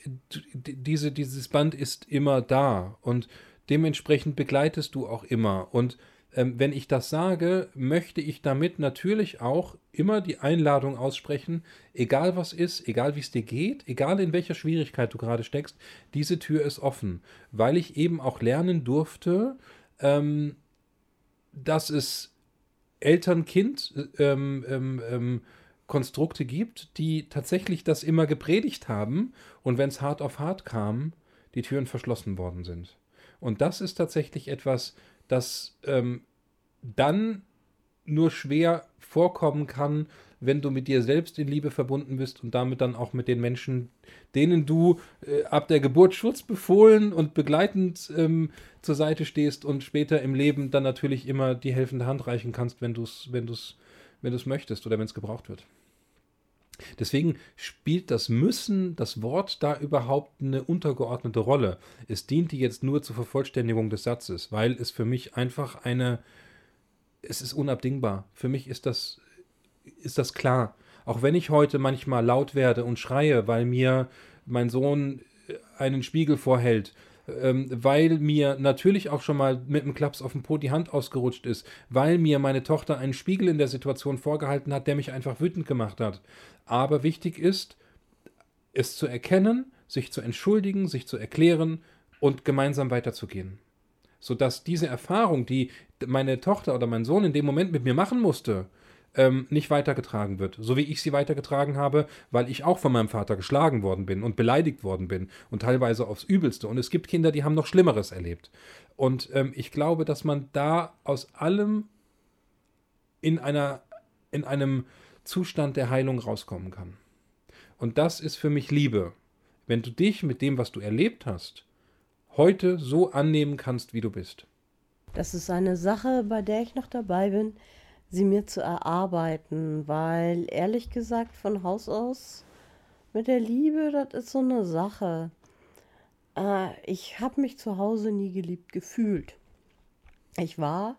diese, dieses Band ist immer da und dementsprechend begleitest du auch immer. Und wenn ich das sage, möchte ich damit natürlich auch immer die Einladung aussprechen, egal was ist, egal wie es dir geht, egal in welcher Schwierigkeit du gerade steckst, diese Tür ist offen, weil ich eben auch lernen durfte, ähm, dass es Eltern-Kind ähm, ähm, ähm, gibt, die tatsächlich das immer gepredigt haben und wenn es hart auf hart kam, die Türen verschlossen worden sind. Und das ist tatsächlich etwas, das ähm, dann nur schwer vorkommen kann, wenn du mit dir selbst in Liebe verbunden bist und damit dann auch mit den Menschen, denen du äh, ab der Geburt Schutz befohlen und begleitend ähm, zur Seite stehst und später im Leben dann natürlich immer die helfende Hand reichen kannst, wenn du es wenn wenn möchtest oder wenn es gebraucht wird. Deswegen spielt das Müssen, das Wort da überhaupt eine untergeordnete Rolle. Es dient jetzt nur zur Vervollständigung des Satzes, weil es für mich einfach eine, es ist unabdingbar. Für mich ist das, ist das klar. Auch wenn ich heute manchmal laut werde und schreie, weil mir mein Sohn einen Spiegel vorhält ähm, weil mir natürlich auch schon mal mit einem Klaps auf dem Po die Hand ausgerutscht ist, weil mir meine Tochter einen Spiegel in der Situation vorgehalten hat, der mich einfach wütend gemacht hat. Aber wichtig ist, es zu erkennen, sich zu entschuldigen, sich zu erklären und gemeinsam weiterzugehen. Sodass diese Erfahrung, die meine Tochter oder mein Sohn in dem Moment mit mir machen musste, ähm, nicht weitergetragen wird. So wie ich sie weitergetragen habe, weil ich auch von meinem Vater geschlagen worden bin und beleidigt worden bin und teilweise aufs Übelste. Und es gibt Kinder, die haben noch Schlimmeres erlebt. Und ähm, ich glaube, dass man da aus allem in einer, in einem Zustand der Heilung rauskommen kann. Und das ist für mich Liebe. Wenn du dich mit dem, was du erlebt hast, heute so annehmen kannst, wie du bist. Das ist eine Sache, bei der ich noch dabei bin, sie mir zu erarbeiten, weil ehrlich gesagt von Haus aus mit der Liebe, das ist so eine Sache. Äh, ich habe mich zu Hause nie geliebt gefühlt. Ich war,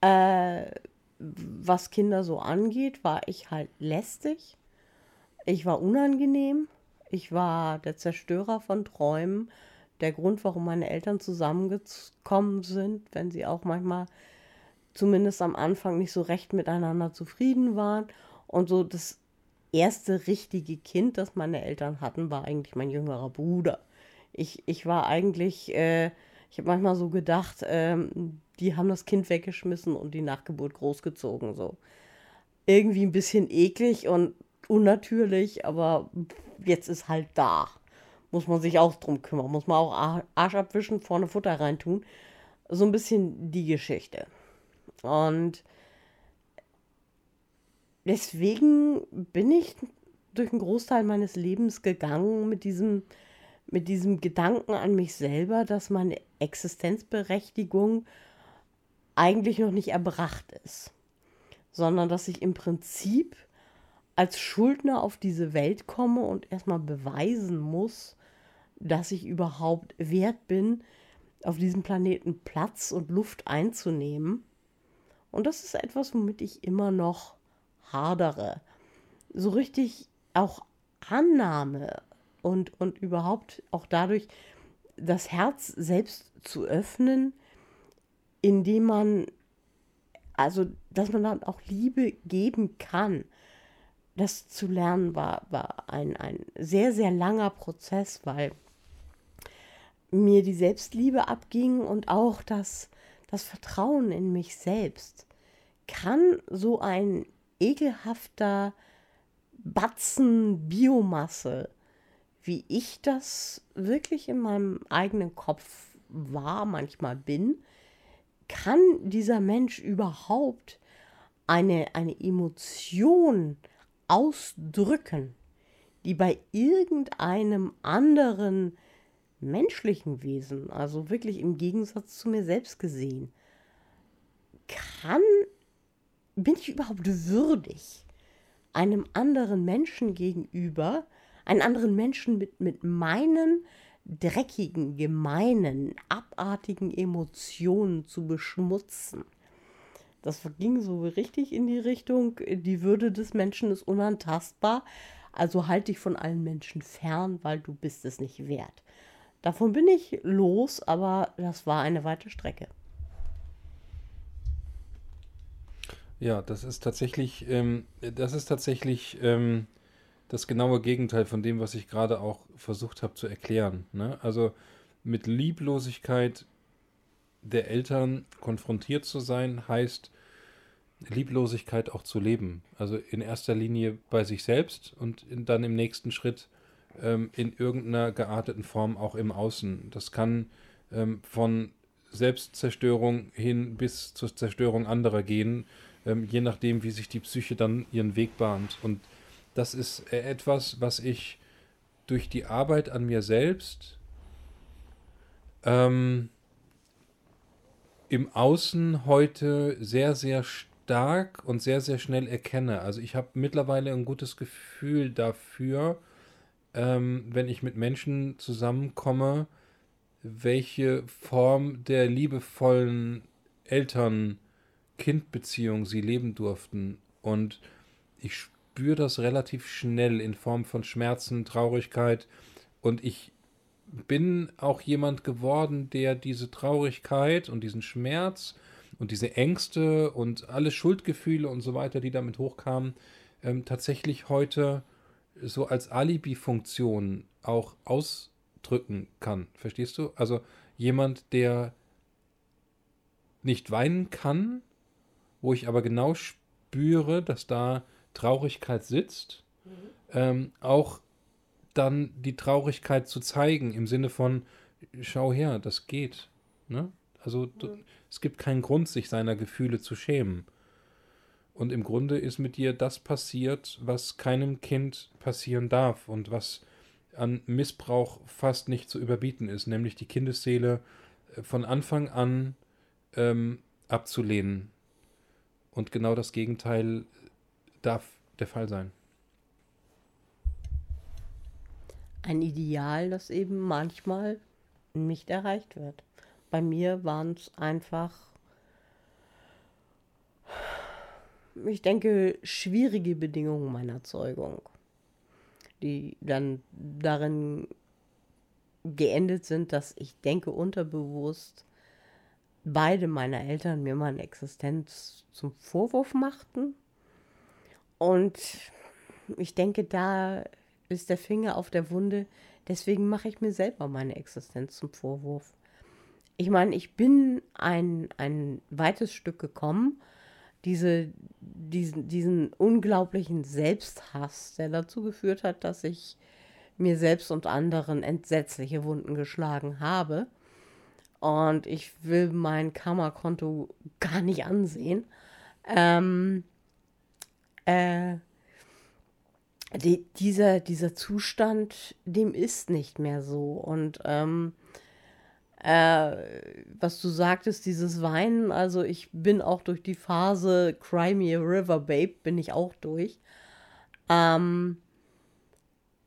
äh, was Kinder so angeht, war ich halt lästig. Ich war unangenehm. Ich war der Zerstörer von Träumen. Der Grund, warum meine Eltern zusammengekommen sind, wenn sie auch manchmal zumindest am Anfang nicht so recht miteinander zufrieden waren. Und so das erste richtige Kind, das meine Eltern hatten, war eigentlich mein jüngerer Bruder. Ich, ich war eigentlich, äh, ich habe manchmal so gedacht, ähm, die haben das Kind weggeschmissen und die Nachgeburt großgezogen. So. Irgendwie ein bisschen eklig und unnatürlich, aber jetzt ist halt da. Muss man sich auch drum kümmern. Muss man auch Arsch abwischen, vorne Futter reintun. So ein bisschen die Geschichte. Und deswegen bin ich durch einen Großteil meines Lebens gegangen mit diesem, mit diesem Gedanken an mich selber, dass meine Existenzberechtigung eigentlich noch nicht erbracht ist, sondern dass ich im Prinzip als Schuldner auf diese Welt komme und erstmal beweisen muss, dass ich überhaupt wert bin, auf diesem Planeten Platz und Luft einzunehmen und das ist etwas, womit ich immer noch hadere. So richtig auch Annahme und, und überhaupt auch dadurch das Herz selbst zu öffnen, indem man, also, dass man dann auch Liebe geben kann. Das zu lernen war, war ein, ein sehr, sehr langer Prozess, weil mir die Selbstliebe abging und auch das das Vertrauen in mich selbst, kann so ein ekelhafter Batzen Biomasse, wie ich das wirklich in meinem eigenen Kopf war, manchmal bin, kann dieser Mensch überhaupt eine, eine Emotion ausdrücken, die bei irgendeinem anderen menschlichen Wesen, also wirklich im Gegensatz zu mir selbst gesehen, kann, bin ich überhaupt würdig, einem anderen Menschen gegenüber, einen anderen Menschen mit, mit meinen dreckigen, gemeinen, abartigen Emotionen zu beschmutzen. Das ging so richtig in die Richtung, die Würde des Menschen ist unantastbar, Also halt dich von allen Menschen fern, weil du bist es nicht wert. Davon bin ich los, aber das war eine weite Strecke. Ja, das ist tatsächlich, ähm, das ist tatsächlich ähm, das genaue Gegenteil von dem, was ich gerade auch versucht habe zu erklären. Ne? Also mit Lieblosigkeit der Eltern konfrontiert zu sein, heißt Lieblosigkeit auch zu leben. Also in erster Linie bei sich selbst und in, dann im nächsten Schritt ähm, in irgendeiner gearteten Form auch im Außen. Das kann ähm, von Selbstzerstörung hin bis zur Zerstörung anderer gehen, ähm, je nachdem, wie sich die Psyche dann ihren Weg bahnt. Und das ist äh, etwas, was ich durch die Arbeit an mir selbst ähm, im Außen heute sehr, sehr stark und sehr, sehr schnell erkenne. Also ich habe mittlerweile ein gutes Gefühl dafür, ähm, wenn ich mit Menschen zusammenkomme, welche Form der liebevollen Eltern-Kind-Beziehung sie leben durften. Und ich spüre das relativ schnell in Form von Schmerzen, Traurigkeit. Und ich bin auch jemand geworden, der diese Traurigkeit und diesen Schmerz und diese Ängste und alle Schuldgefühle und so weiter, die damit hochkamen, ähm, tatsächlich heute so als Alibi-Funktion auch ausdrücken kann. Verstehst du? Also jemand, der nicht weinen kann, wo ich aber genau spüre, dass da Traurigkeit sitzt, mhm. ähm, auch dann die Traurigkeit zu zeigen im Sinne von, schau her, das geht. Ne? Also mhm. es gibt keinen Grund, sich seiner Gefühle zu schämen. Und im Grunde ist mit dir das passiert, was keinem Kind passieren darf und was an Missbrauch fast nicht zu überbieten ist, nämlich die Kindesseele äh, von Anfang an ähm, abzulehnen. Und genau das Gegenteil darf der Fall sein. Ein Ideal, das eben manchmal nicht erreicht wird. Bei mir waren es einfach ich denke, schwierige Bedingungen meiner Zeugung, die dann darin geendet sind, dass ich denke unterbewusst beide meiner Eltern mir meine Existenz zum Vorwurf machten. Und ich denke, da ist der Finger auf der Wunde. Deswegen mache ich mir selber meine Existenz zum Vorwurf. Ich meine, ich bin ein, ein weites Stück gekommen diese, diesen, diesen unglaublichen Selbsthass, der dazu geführt hat, dass ich mir selbst und anderen entsetzliche Wunden geschlagen habe. Und ich will mein Karma-Konto gar nicht ansehen. Ähm, äh, die, dieser, dieser Zustand, dem ist nicht mehr so. Und ähm, äh, was du sagtest, dieses Weinen, also ich bin auch durch die Phase Cry Me a River Babe, bin ich auch durch. Ähm,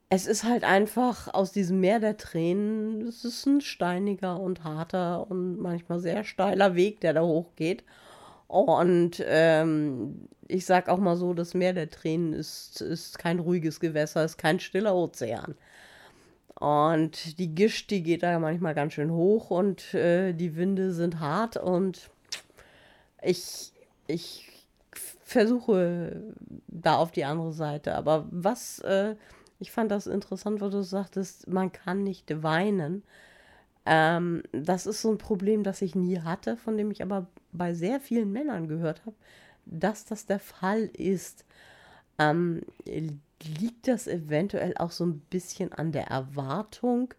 es ist halt einfach aus diesem Meer der Tränen, es ist ein steiniger und harter und manchmal sehr steiler Weg, der da hochgeht. Und ähm, ich sag auch mal so, das Meer der Tränen ist, ist kein ruhiges Gewässer, ist kein stiller Ozean. Und die Gischt, die geht da manchmal ganz schön hoch und äh, die Winde sind hart und ich, ich versuche da auf die andere Seite. Aber was, äh, ich fand das interessant, was du sagtest, man kann nicht weinen. Ähm, das ist so ein Problem, das ich nie hatte, von dem ich aber bei sehr vielen Männern gehört habe, dass das der Fall ist. Ähm, liegt das eventuell auch so ein bisschen an der Erwartung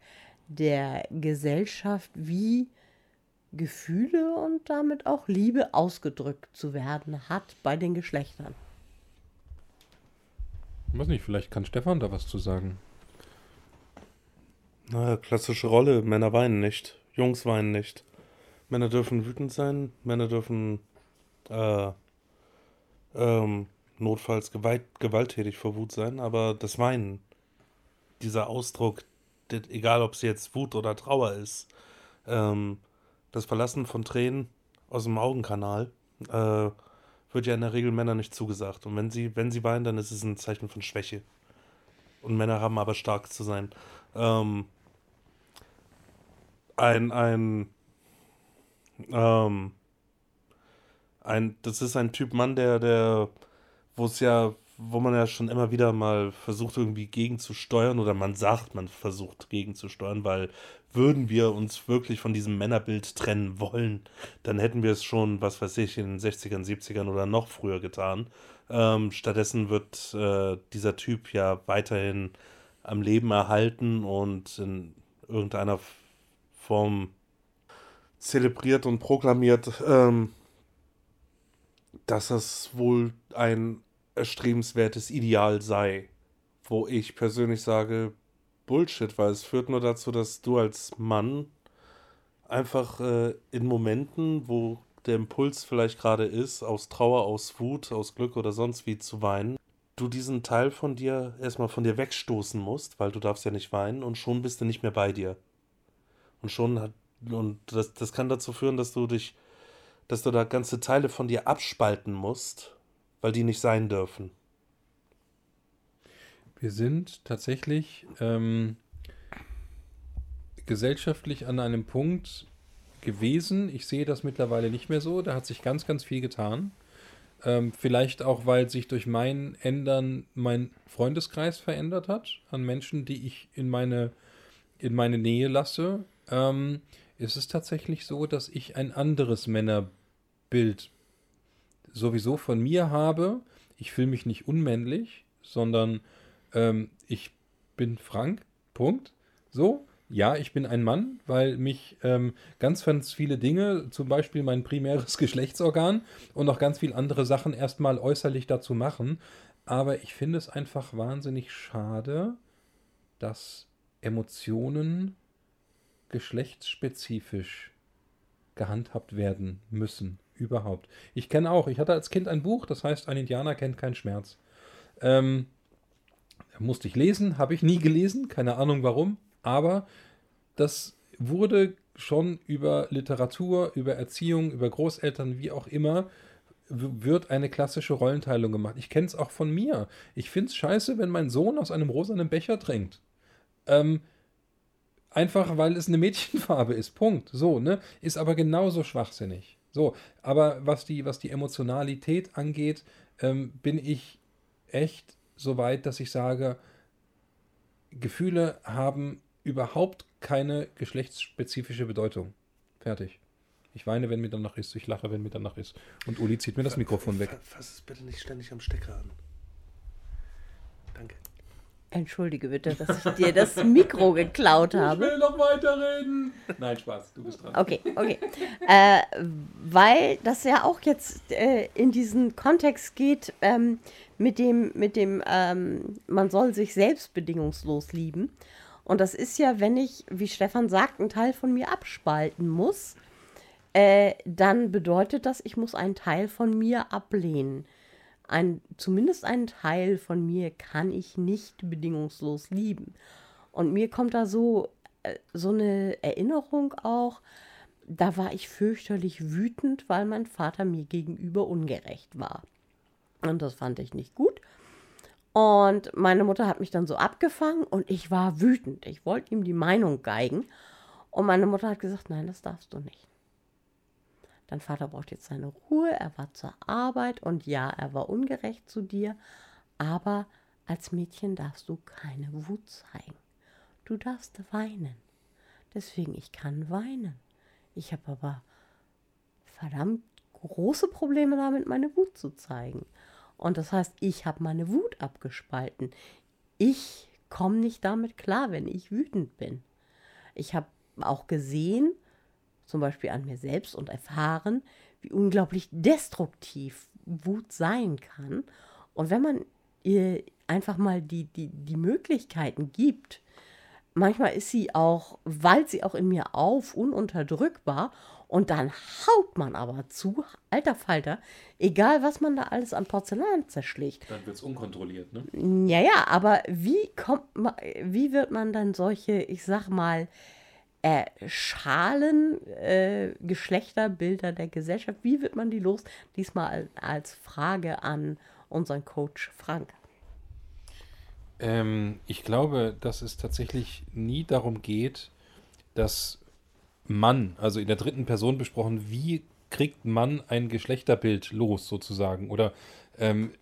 der Gesellschaft, wie Gefühle und damit auch Liebe ausgedrückt zu werden hat bei den Geschlechtern? Ich weiß nicht, vielleicht kann Stefan da was zu sagen. Naja, klassische Rolle. Männer weinen nicht. Jungs weinen nicht. Männer dürfen wütend sein. Männer dürfen äh, ähm, notfalls gewalt, gewalttätig vor Wut sein, aber das Weinen, dieser Ausdruck, egal ob es jetzt Wut oder Trauer ist, ähm, das Verlassen von Tränen aus dem Augenkanal, äh, wird ja in der Regel Männern nicht zugesagt. Und wenn sie, wenn sie weinen, dann ist es ein Zeichen von Schwäche. und Männer haben aber stark zu sein. Ähm, ein, ein, ähm, ein, das ist ein Typ Mann, der, der, wo es ja, wo man ja schon immer wieder mal versucht, irgendwie gegenzusteuern, oder man sagt, man versucht gegenzusteuern, weil würden wir uns wirklich von diesem Männerbild trennen wollen, dann hätten wir es schon, was weiß ich, in den 60ern, 70ern oder noch früher getan. Ähm, stattdessen wird äh, dieser Typ ja weiterhin am Leben erhalten und in irgendeiner Form zelebriert und proklamiert, ähm, dass es wohl ein erstrebenswertes Ideal sei, wo ich persönlich sage, Bullshit, weil es führt nur dazu, dass du als Mann einfach äh, in Momenten, wo der Impuls vielleicht gerade ist, aus Trauer, aus Wut, aus Glück oder sonst wie zu weinen, du diesen Teil von dir erstmal von dir wegstoßen musst, weil du darfst ja nicht weinen und schon bist du nicht mehr bei dir. Und schon hat, und das, das kann dazu führen, dass du dich, dass du da ganze Teile von dir abspalten musst, weil die nicht sein dürfen. Wir sind tatsächlich ähm, gesellschaftlich an einem Punkt gewesen. Ich sehe das mittlerweile nicht mehr so. Da hat sich ganz, ganz viel getan. Ähm, vielleicht auch, weil sich durch mein Ändern mein Freundeskreis verändert hat an Menschen, die ich in meine, in meine Nähe lasse. Ähm, ist es tatsächlich so, dass ich ein anderes Männerbild sowieso von mir habe. Ich fühle mich nicht unmännlich, sondern ähm, ich bin Frank. Punkt. So. Ja, ich bin ein Mann, weil mich ähm, ganz, ganz viele Dinge, zum Beispiel mein primäres Geschlechtsorgan und noch ganz viele andere Sachen erstmal äußerlich dazu machen. Aber ich finde es einfach wahnsinnig schade, dass Emotionen geschlechtsspezifisch gehandhabt werden müssen. Überhaupt. Ich kenne auch, ich hatte als Kind ein Buch, das heißt, ein Indianer kennt keinen Schmerz. Ähm, musste ich lesen, habe ich nie gelesen, keine Ahnung warum, aber das wurde schon über Literatur, über Erziehung, über Großeltern, wie auch immer, wird eine klassische Rollenteilung gemacht. Ich kenne es auch von mir. Ich finde es scheiße, wenn mein Sohn aus einem rosanen Becher trinkt. Ähm, einfach weil es eine Mädchenfarbe ist. Punkt. So, ne? Ist aber genauso schwachsinnig. So, aber was die, was die Emotionalität angeht, ähm, bin ich echt so weit, dass ich sage, Gefühle haben überhaupt keine geschlechtsspezifische Bedeutung. Fertig. Ich weine, wenn mir danach ist. Ich lache, wenn mir danach ist. Und Uli zieht mir das Mikrofon weg. Fass es bitte nicht ständig am Stecker an. Danke. Entschuldige bitte, dass ich dir das Mikro geklaut habe. Ich will noch weiterreden. Nein, Spaß, du bist dran. Okay, okay. Äh, weil das ja auch jetzt äh, in diesen Kontext geht ähm, mit dem, mit dem ähm, man soll sich selbst bedingungslos lieben. Und das ist ja, wenn ich, wie Stefan sagt, einen Teil von mir abspalten muss, äh, dann bedeutet das, ich muss einen Teil von mir ablehnen ein, zumindest einen Teil von mir kann ich nicht bedingungslos lieben. Und mir kommt da so, äh, so eine Erinnerung auch, da war ich fürchterlich wütend, weil mein Vater mir gegenüber ungerecht war. Und das fand ich nicht gut. Und meine Mutter hat mich dann so abgefangen und ich war wütend. Ich wollte ihm die Meinung geigen. Und meine Mutter hat gesagt, nein, das darfst du nicht. Dein Vater braucht jetzt seine Ruhe, er war zur Arbeit und ja, er war ungerecht zu dir, aber als Mädchen darfst du keine Wut zeigen. Du darfst weinen. Deswegen, ich kann weinen. Ich habe aber verdammt große Probleme damit, meine Wut zu zeigen. Und das heißt, ich habe meine Wut abgespalten. Ich komme nicht damit klar, wenn ich wütend bin. Ich habe auch gesehen, zum Beispiel an mir selbst und erfahren, wie unglaublich destruktiv Wut sein kann. Und wenn man ihr einfach mal die, die, die Möglichkeiten gibt, manchmal ist sie auch, wallt sie auch in mir auf, ununterdrückbar. Und dann haut man aber zu, alter Falter, egal was man da alles an Porzellan zerschlägt. Dann wird es unkontrolliert, ne? Ja, ja, aber wie kommt man, wie wird man dann solche, ich sag mal, äh, Schalen, äh, Geschlechterbilder der Gesellschaft. Wie wird man die los? Diesmal als Frage an unseren Coach Frank. Ähm, ich glaube, dass es tatsächlich nie darum geht, dass Mann, also in der dritten Person besprochen, wie kriegt man ein Geschlechterbild los sozusagen oder ähm,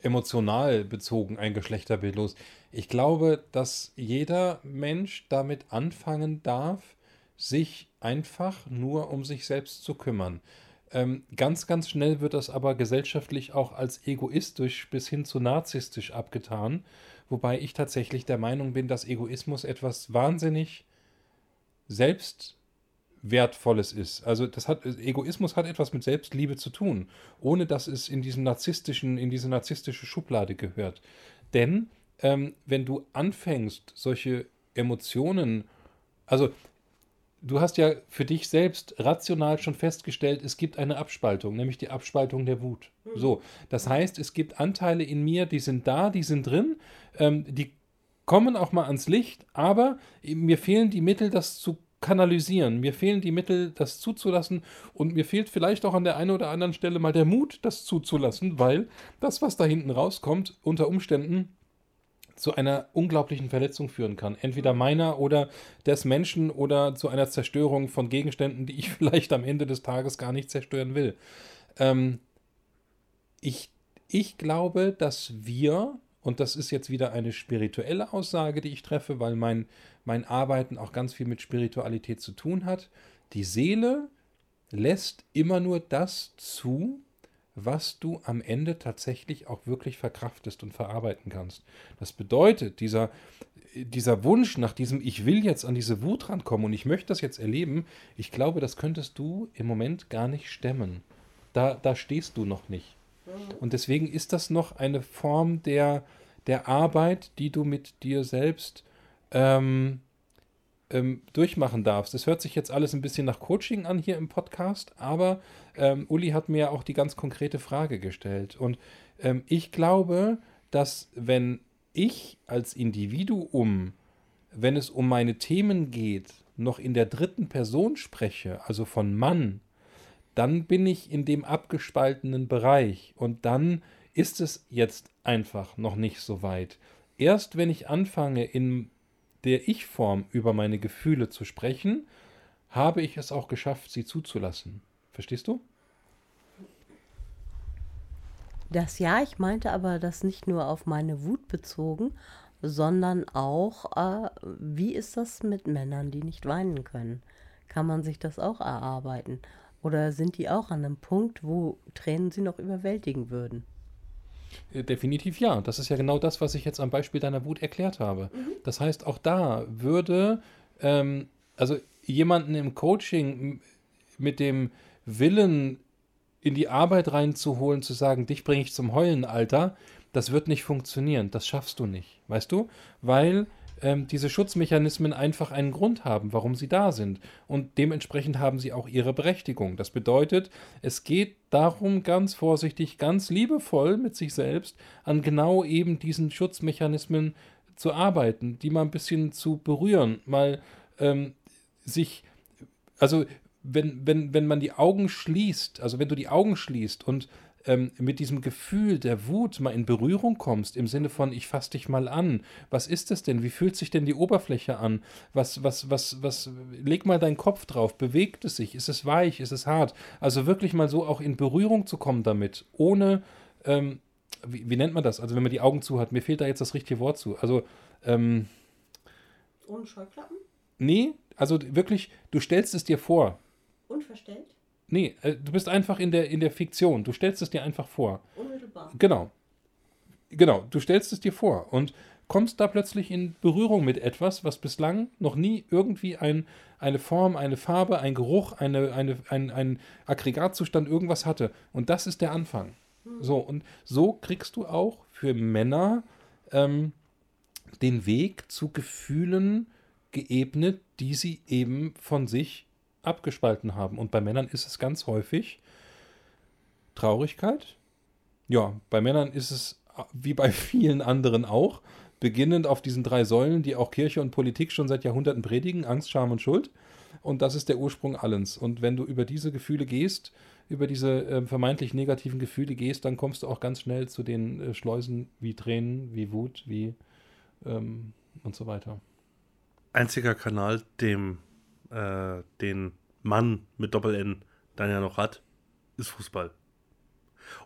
emotional bezogen ein Geschlechterbild los. Ich glaube, dass jeder Mensch damit anfangen darf, sich einfach nur um sich selbst zu kümmern. Ähm, ganz, ganz schnell wird das aber gesellschaftlich auch als egoistisch bis hin zu narzisstisch abgetan, wobei ich tatsächlich der Meinung bin, dass Egoismus etwas wahnsinnig selbstwertvolles ist. Also das hat Egoismus hat etwas mit Selbstliebe zu tun, ohne dass es in diesem narzisstischen, in diese narzisstische Schublade gehört. Denn ähm, wenn du anfängst, solche Emotionen, also du hast ja für dich selbst rational schon festgestellt, es gibt eine Abspaltung, nämlich die Abspaltung der Wut. Mhm. So, das heißt, es gibt Anteile in mir, die sind da, die sind drin, ähm, die kommen auch mal ans Licht, aber mir fehlen die Mittel, das zu kanalisieren. Mir fehlen die Mittel, das zuzulassen und mir fehlt vielleicht auch an der einen oder anderen Stelle mal der Mut, das zuzulassen, weil das, was da hinten rauskommt, unter Umständen zu einer unglaublichen Verletzung führen kann. Entweder meiner oder des Menschen oder zu einer Zerstörung von Gegenständen, die ich vielleicht am Ende des Tages gar nicht zerstören will. Ähm, ich, ich glaube, dass wir, und das ist jetzt wieder eine spirituelle Aussage, die ich treffe, weil mein, mein Arbeiten auch ganz viel mit Spiritualität zu tun hat, die Seele lässt immer nur das zu, was du am Ende tatsächlich auch wirklich verkraftest und verarbeiten kannst. Das bedeutet, dieser, dieser Wunsch nach diesem, ich will jetzt an diese Wut rankommen und ich möchte das jetzt erleben, ich glaube, das könntest du im Moment gar nicht stemmen. Da, da stehst du noch nicht. Und deswegen ist das noch eine Form der, der Arbeit, die du mit dir selbst ähm, ähm, durchmachen darfst. Das hört sich jetzt alles ein bisschen nach Coaching an hier im Podcast, aber ähm, Uli hat mir auch die ganz konkrete Frage gestellt. Und ähm, ich glaube, dass wenn ich als Individuum, wenn es um meine Themen geht, noch in der dritten Person spreche, also von Mann, dann bin ich in dem abgespaltenen Bereich und dann ist es jetzt einfach noch nicht so weit. Erst wenn ich anfange, in der Ich-Form über meine Gefühle zu sprechen, habe ich es auch geschafft, sie zuzulassen. Verstehst du? Das ja, ich meinte aber das nicht nur auf meine Wut bezogen, sondern auch, äh, wie ist das mit Männern, die nicht weinen können? Kann man sich das auch erarbeiten? Oder sind die auch an einem Punkt, wo Tränen sie noch überwältigen würden? Äh, definitiv ja. Das ist ja genau das, was ich jetzt am Beispiel deiner Wut erklärt habe. Mhm. Das heißt, auch da würde, ähm, also jemanden im Coaching mit dem Willen in die Arbeit reinzuholen, zu sagen, dich bringe ich zum Heulen, Alter, das wird nicht funktionieren. Das schaffst du nicht. Weißt du? Weil ähm, diese Schutzmechanismen einfach einen Grund haben, warum sie da sind. Und dementsprechend haben sie auch ihre Berechtigung. Das bedeutet, es geht darum, ganz vorsichtig, ganz liebevoll mit sich selbst an genau eben diesen Schutzmechanismen zu arbeiten, die mal ein bisschen zu berühren, mal ähm, sich, also wenn, wenn, wenn man die Augen schließt, also wenn du die Augen schließt und ähm, mit diesem Gefühl der Wut mal in Berührung kommst, im Sinne von, ich fasse dich mal an. Was ist das denn? Wie fühlt sich denn die Oberfläche an? Was, was, was, was, leg mal deinen Kopf drauf. Bewegt es sich? Ist es weich? Ist es hart? Also wirklich mal so auch in Berührung zu kommen damit, ohne, ähm, wie, wie, nennt man das? Also wenn man die Augen zu hat, mir fehlt da jetzt das richtige Wort zu. Also, ähm, ohne Scheuklappen? Nee, also wirklich, du stellst es dir vor. Unverstellt? Nee, äh, du bist einfach in der, in der Fiktion. Du stellst es dir einfach vor. Unmittelbar. Genau. Genau, du stellst es dir vor und kommst da plötzlich in Berührung mit etwas, was bislang noch nie irgendwie ein, eine Form, eine Farbe, ein Geruch, eine, eine, ein, ein Aggregatzustand, irgendwas hatte. Und das ist der Anfang. Hm. So, und so kriegst du auch für Männer ähm, den Weg zu Gefühlen geebnet, die sie eben von sich abgespalten haben. Und bei Männern ist es ganz häufig Traurigkeit. Ja, bei Männern ist es wie bei vielen anderen auch, beginnend auf diesen drei Säulen, die auch Kirche und Politik schon seit Jahrhunderten predigen, Angst, Scham und Schuld. Und das ist der Ursprung allens. Und wenn du über diese Gefühle gehst, über diese äh, vermeintlich negativen Gefühle gehst, dann kommst du auch ganz schnell zu den äh, Schleusen wie Tränen, wie Wut, wie ähm, und so weiter. Einziger Kanal, dem äh, den Mann mit Doppel-N dann ja noch hat, ist Fußball.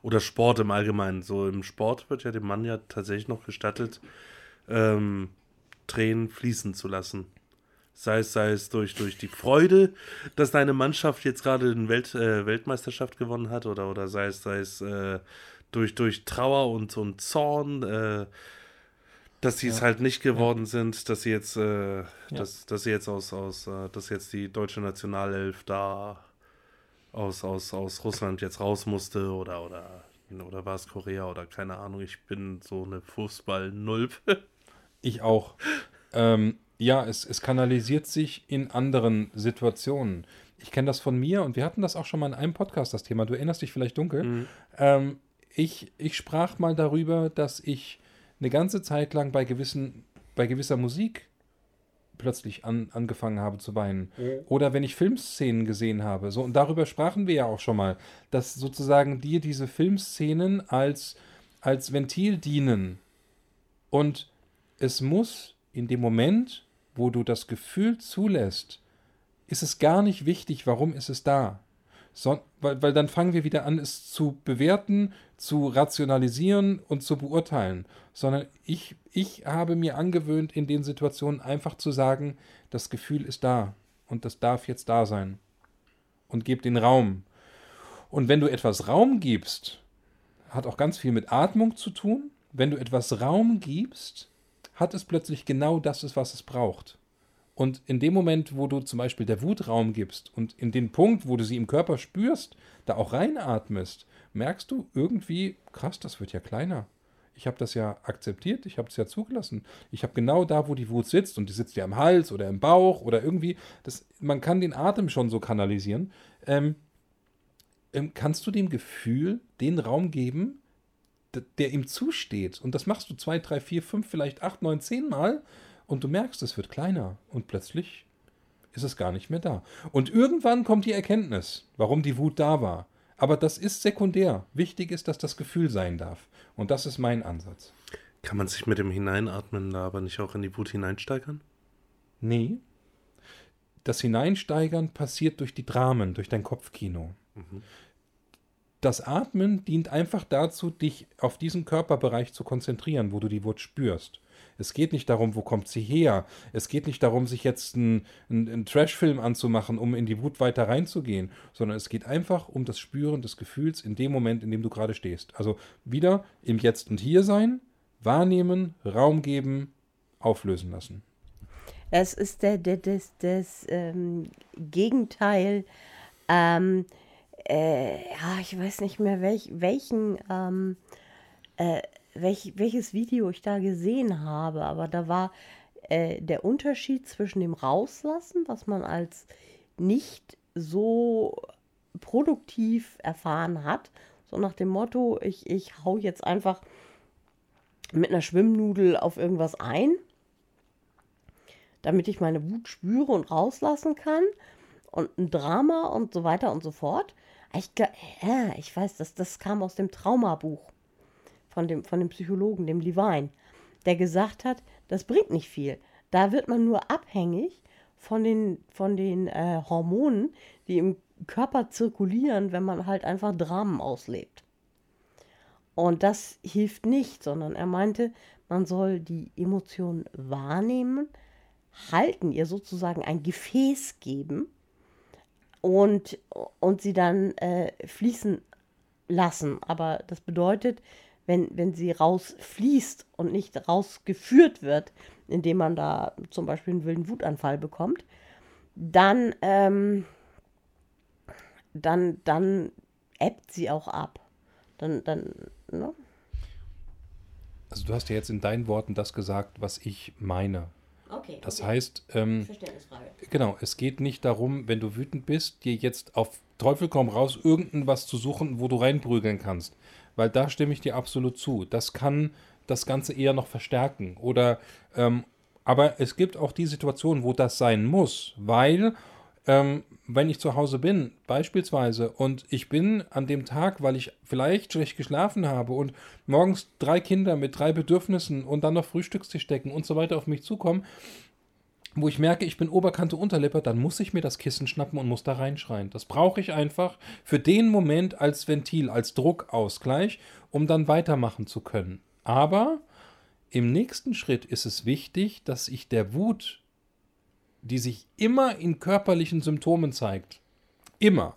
Oder Sport im Allgemeinen. So im Sport wird ja dem Mann ja tatsächlich noch gestattet, ähm, Tränen fließen zu lassen. Sei es, sei es durch, durch die Freude, dass deine Mannschaft jetzt gerade eine Welt, äh, Weltmeisterschaft gewonnen hat, oder, oder sei es, sei es äh, durch, durch Trauer und, und Zorn, äh, dass sie es halt nicht geworden sind, dass sie jetzt, äh, dass, dass sie jetzt aus, aus äh, dass jetzt die deutsche Nationalelf da aus, aus, aus Russland jetzt raus musste oder oder oder war es Korea oder keine Ahnung, ich bin so eine Fußball-Nulp. Ich auch. Ähm, ja, es, es kanalisiert sich in anderen Situationen. Ich kenne das von mir und wir hatten das auch schon mal in einem Podcast, das Thema. Du erinnerst dich vielleicht dunkel. Ähm, ich, ich sprach mal darüber, dass ich eine ganze Zeit lang bei gewissen, bei gewisser Musik plötzlich an, angefangen habe zu weinen. Oder wenn ich Filmszenen gesehen habe. So, und darüber sprachen wir ja auch schon mal, dass sozusagen dir diese Filmszenen als, als Ventil dienen. Und es muss in dem Moment, wo du das Gefühl zulässt, ist es gar nicht wichtig, warum ist es da. So, weil, weil dann fangen wir wieder an, es zu bewerten, zu rationalisieren und zu beurteilen. Sondern ich, ich habe mir angewöhnt, in den Situationen einfach zu sagen, das Gefühl ist da und das darf jetzt da sein. Und gebe den Raum. Und wenn du etwas Raum gibst, hat auch ganz viel mit Atmung zu tun. Wenn du etwas Raum gibst, hat es plötzlich genau das, was es braucht. Und in dem Moment, wo du zum Beispiel der Wut Raum gibst und in den Punkt, wo du sie im Körper spürst, da auch reinatmest, merkst du irgendwie, krass, das wird ja kleiner. Ich habe das ja akzeptiert, ich habe es ja zugelassen. Ich habe genau da, wo die Wut sitzt, und die sitzt ja im Hals oder im Bauch oder irgendwie, das, man kann den Atem schon so kanalisieren. Ähm, ähm, kannst du dem Gefühl den Raum geben, der ihm zusteht? Und das machst du zwei, drei, vier, fünf, vielleicht acht, neun, zehn Mal und du merkst, es wird kleiner und plötzlich ist es gar nicht mehr da. Und irgendwann kommt die Erkenntnis, warum die Wut da war. Aber das ist sekundär. Wichtig ist, dass das Gefühl sein darf. Und das ist mein Ansatz. Kann man sich mit dem Hineinatmen da aber nicht auch in die Wut hineinsteigern? Nee. Das Hineinsteigern passiert durch die Dramen, durch dein Kopfkino. Das Atmen dient einfach dazu, dich auf diesen Körperbereich zu konzentrieren, wo du die Wut spürst. Es geht nicht darum, wo kommt sie her. Es geht nicht darum, sich jetzt einen, einen, einen Trashfilm anzumachen, um in die Wut weiter reinzugehen, sondern es geht einfach um das Spüren des Gefühls in dem Moment, in dem du gerade stehst. Also wieder im Jetzt und Hier sein, wahrnehmen, Raum geben, auflösen lassen. Es ist der, der, das, das ähm, Gegenteil. Ähm, äh, ja, ich weiß nicht mehr, welch, welchen, ähm, äh, welch, welches Video ich da gesehen habe, aber da war äh, der Unterschied zwischen dem Rauslassen, was man als nicht so produktiv erfahren hat, so nach dem Motto, ich, ich hau jetzt einfach mit einer Schwimmnudel auf irgendwas ein damit ich meine Wut spüre und rauslassen kann und ein Drama und so weiter und so fort. Ich, ja, ich weiß, das, das kam aus dem Traumabuch von dem, von dem Psychologen, dem Levine, der gesagt hat, das bringt nicht viel. Da wird man nur abhängig von den, von den äh, Hormonen, die im Körper zirkulieren, wenn man halt einfach Dramen auslebt. Und das hilft nicht, sondern er meinte, man soll die Emotionen wahrnehmen, halten, ihr sozusagen ein Gefäß geben und, und sie dann äh, fließen lassen. Aber das bedeutet, wenn, wenn sie rausfließt und nicht rausgeführt wird, indem man da zum Beispiel einen wilden Wutanfall bekommt, dann, ähm, dann, dann ebbt sie auch ab. Dann, dann, ne? Also du hast ja jetzt in deinen Worten das gesagt, was ich meine. Okay. Das heißt, ähm, Verständnisfrage. genau, es geht nicht darum, wenn du wütend bist, dir jetzt auf Teufel komm raus irgendwas zu suchen, wo du reinprügeln kannst. Weil da stimme ich dir absolut zu. Das kann das Ganze eher noch verstärken. Oder, ähm, aber es gibt auch die Situation, wo das sein muss, weil ähm, wenn ich zu Hause bin, beispielsweise, und ich bin an dem Tag, weil ich vielleicht schlecht geschlafen habe und morgens drei Kinder mit drei Bedürfnissen und dann noch Frühstückstisch decken und so weiter auf mich zukommen, wo ich merke, ich bin Oberkante Unterlippe, dann muss ich mir das Kissen schnappen und muss da reinschreien. Das brauche ich einfach für den Moment als Ventil, als Druckausgleich, um dann weitermachen zu können. Aber im nächsten Schritt ist es wichtig, dass ich der Wut, die sich immer in körperlichen Symptomen zeigt, immer,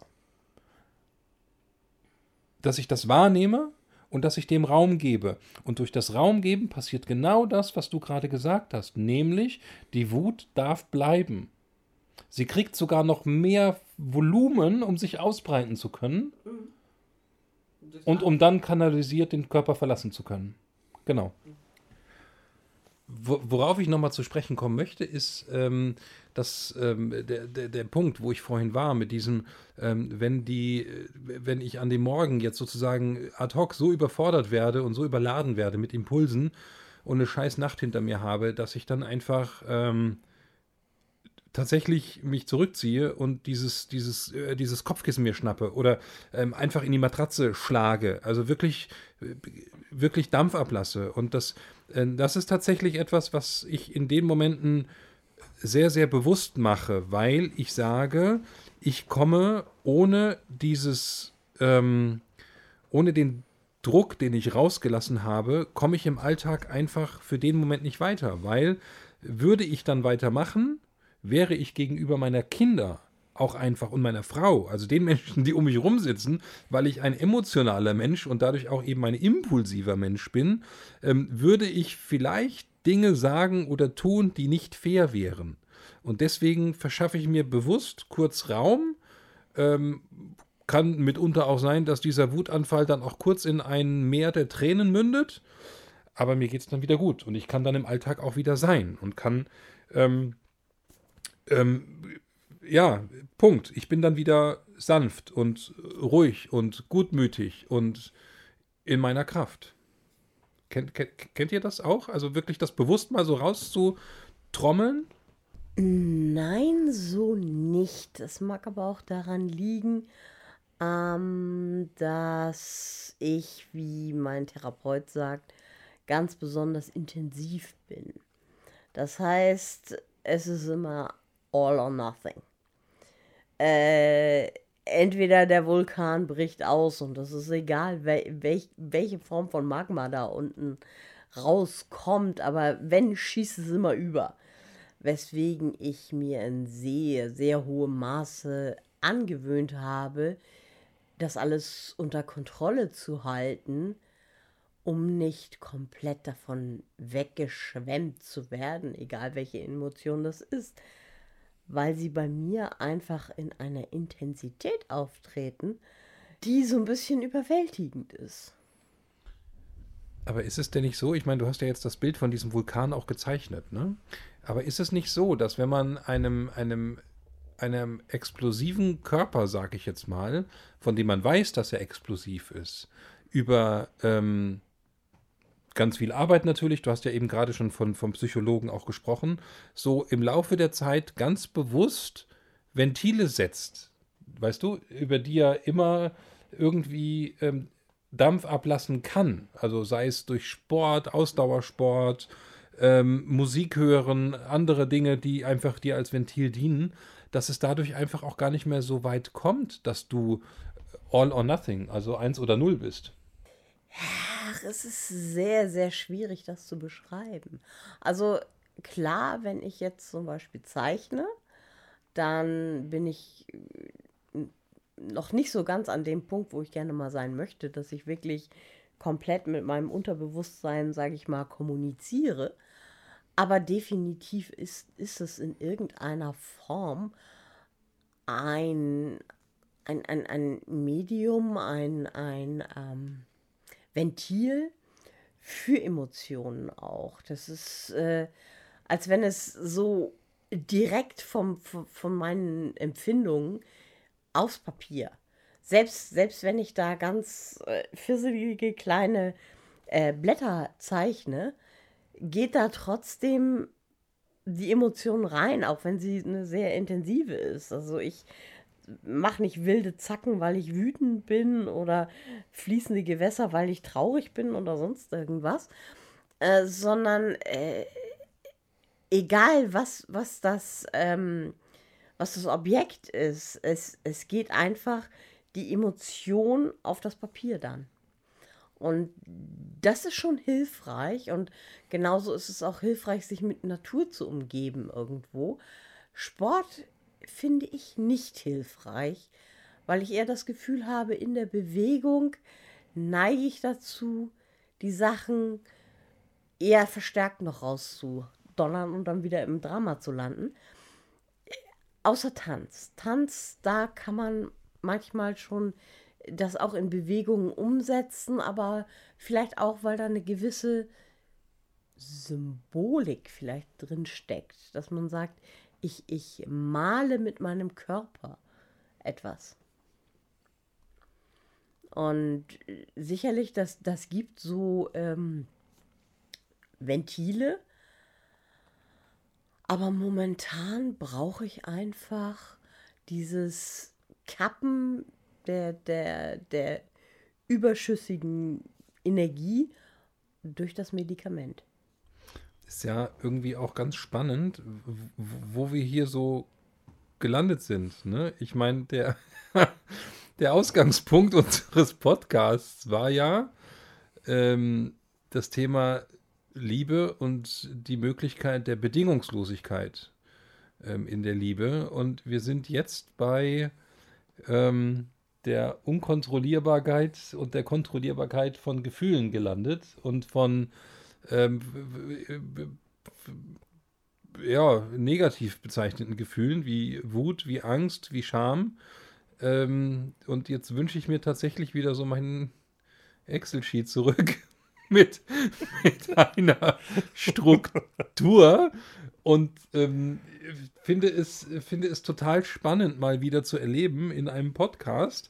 dass ich das wahrnehme und dass ich dem Raum gebe. Und durch das Raumgeben passiert genau das, was du gerade gesagt hast, nämlich die Wut darf bleiben. Sie kriegt sogar noch mehr Volumen, um sich ausbreiten zu können und um dann kanalisiert den Körper verlassen zu können. Genau. Worauf ich nochmal zu sprechen kommen möchte, ist ähm, das, ähm, der, der, der Punkt, wo ich vorhin war, mit diesem, ähm, wenn die, wenn ich an dem Morgen jetzt sozusagen ad hoc so überfordert werde und so überladen werde mit Impulsen und eine scheiß Nacht hinter mir habe, dass ich dann einfach ähm, tatsächlich mich zurückziehe und dieses, dieses, äh, dieses Kopfkissen mir schnappe oder ähm, einfach in die Matratze schlage, also wirklich, wirklich Dampf ablasse. Und das, äh, das ist tatsächlich etwas, was ich in den Momenten sehr, sehr bewusst mache, weil ich sage, ich komme ohne dieses, ähm, ohne den Druck, den ich rausgelassen habe, komme ich im Alltag einfach für den Moment nicht weiter, weil würde ich dann weitermachen, wäre ich gegenüber meiner Kinder auch einfach und meiner Frau, also den Menschen, die um mich rumsitzen, weil ich ein emotionaler Mensch und dadurch auch eben ein impulsiver Mensch bin, ähm, würde ich vielleicht Dinge sagen oder tun, die nicht fair wären. Und deswegen verschaffe ich mir bewusst kurz Raum. Ähm, kann mitunter auch sein, dass dieser Wutanfall dann auch kurz in ein Meer der Tränen mündet. Aber mir geht es dann wieder gut und ich kann dann im Alltag auch wieder sein und kann ähm, ähm, ja, Punkt. Ich bin dann wieder sanft und ruhig und gutmütig und in meiner Kraft. Kennt, kennt, kennt ihr das auch? Also wirklich das bewusst mal so rauszutrommeln? Nein, so nicht. Es mag aber auch daran liegen, ähm, dass ich, wie mein Therapeut sagt, ganz besonders intensiv bin. Das heißt, es ist immer all or nothing. Äh, entweder der Vulkan bricht aus und das ist egal, welch, welche Form von Magma da unten rauskommt, aber wenn, schießt es immer über. Weswegen ich mir in sehr, sehr hohem Maße angewöhnt habe, das alles unter Kontrolle zu halten, um nicht komplett davon weggeschwemmt zu werden, egal welche Emotion das ist weil sie bei mir einfach in einer Intensität auftreten, die so ein bisschen überwältigend ist. Aber ist es denn nicht so? Ich meine, du hast ja jetzt das Bild von diesem Vulkan auch gezeichnet, ne? Aber ist es nicht so, dass wenn man einem, einem, einem explosiven Körper, sag ich jetzt mal, von dem man weiß, dass er explosiv ist, über ähm, ganz viel Arbeit natürlich, du hast ja eben gerade schon von, vom Psychologen auch gesprochen, so im Laufe der Zeit ganz bewusst Ventile setzt, weißt du, über die er immer irgendwie ähm, Dampf ablassen kann. Also sei es durch Sport, Ausdauersport, ähm, Musik hören, andere Dinge, die einfach dir als Ventil dienen, dass es dadurch einfach auch gar nicht mehr so weit kommt, dass du all or nothing, also eins oder null bist. Ach, es ist sehr, sehr schwierig, das zu beschreiben. Also klar, wenn ich jetzt zum Beispiel zeichne, dann bin ich äh, noch nicht so ganz an dem Punkt, wo ich gerne mal sein möchte, dass ich wirklich komplett mit meinem Unterbewusstsein, sage ich mal, kommuniziere. Aber definitiv ist, ist es in irgendeiner Form ein, ein, ein, ein Medium, ein, ein ähm, Ventil für Emotionen auch. Das ist, äh, als wenn es so direkt vom, von, von meinen Empfindungen aufs Papier. Selbst, selbst wenn ich da ganz äh, fisselige kleine äh, Blätter zeichne, geht da trotzdem die Emotion rein, auch wenn sie eine sehr intensive ist. Also ich mache nicht wilde Zacken, weil ich wütend bin oder fließende Gewässer, weil ich traurig bin oder sonst irgendwas, äh, sondern äh, egal was, was das, ähm, was das Objekt ist, es, es geht einfach die Emotion auf das Papier dann. Und das ist schon hilfreich und genauso ist es auch hilfreich, sich mit Natur zu umgeben irgendwo. Sport finde ich nicht hilfreich, weil ich eher das Gefühl habe, in der Bewegung neige ich dazu, die Sachen eher verstärkt noch rauszudonnern und dann wieder im Drama zu landen. Außer Tanz. Tanz, da kann man manchmal schon das auch in Bewegungen umsetzen, aber vielleicht auch, weil da eine gewisse Symbolik vielleicht drin steckt, dass man sagt, ich, ich male mit meinem Körper etwas. Und sicherlich, das, das gibt so ähm, Ventile, aber momentan brauche ich einfach dieses Kappen der, der, der überschüssigen Energie durch das Medikament. Ist ja irgendwie auch ganz spannend, wo wir hier so gelandet sind. Ne? Ich meine, der, der Ausgangspunkt unseres Podcasts war ja ähm, das Thema Liebe und die Möglichkeit der Bedingungslosigkeit ähm, in der Liebe. Und wir sind jetzt bei ähm, der Unkontrollierbarkeit und der Kontrollierbarkeit von Gefühlen gelandet und von ähm, ja, negativ bezeichneten Gefühlen wie Wut, wie Angst, wie Scham. Ähm, und jetzt wünsche ich mir tatsächlich wieder so meinen Excel-Sheet zurück mit, mit einer Struktur und ähm, finde, es, finde es total spannend, mal wieder zu erleben in einem Podcast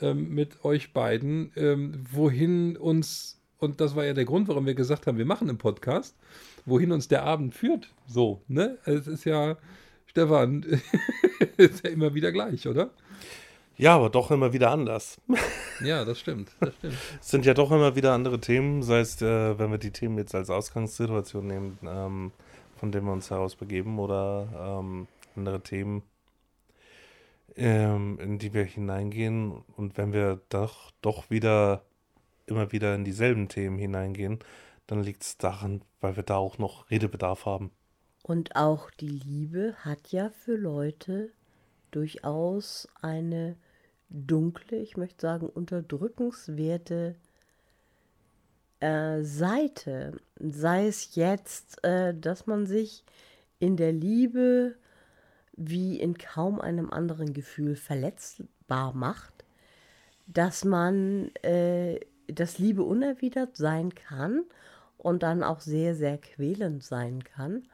ähm, mit euch beiden, ähm, wohin uns, und das war ja der Grund, warum wir gesagt haben, wir machen einen Podcast, wohin uns der Abend führt. So, ne? Es ist ja, Stefan, ist ja immer wieder gleich, oder? Ja, aber doch immer wieder anders. Ja, das stimmt. Das stimmt. es sind ja doch immer wieder andere Themen, sei es, äh, wenn wir die Themen jetzt als Ausgangssituation nehmen, ähm, von dem wir uns herausbegeben oder ähm, andere Themen, ähm, in die wir hineingehen. Und wenn wir doch, doch wieder immer wieder in dieselben Themen hineingehen, dann liegt es daran, weil wir da auch noch Redebedarf haben. Und auch die Liebe hat ja für Leute durchaus eine dunkle, ich möchte sagen unterdrückenswerte äh, Seite, sei es jetzt, äh, dass man sich in der Liebe wie in kaum einem anderen Gefühl verletzbar macht, dass man, äh, dass Liebe unerwidert sein kann und dann auch sehr, sehr quälend sein kann,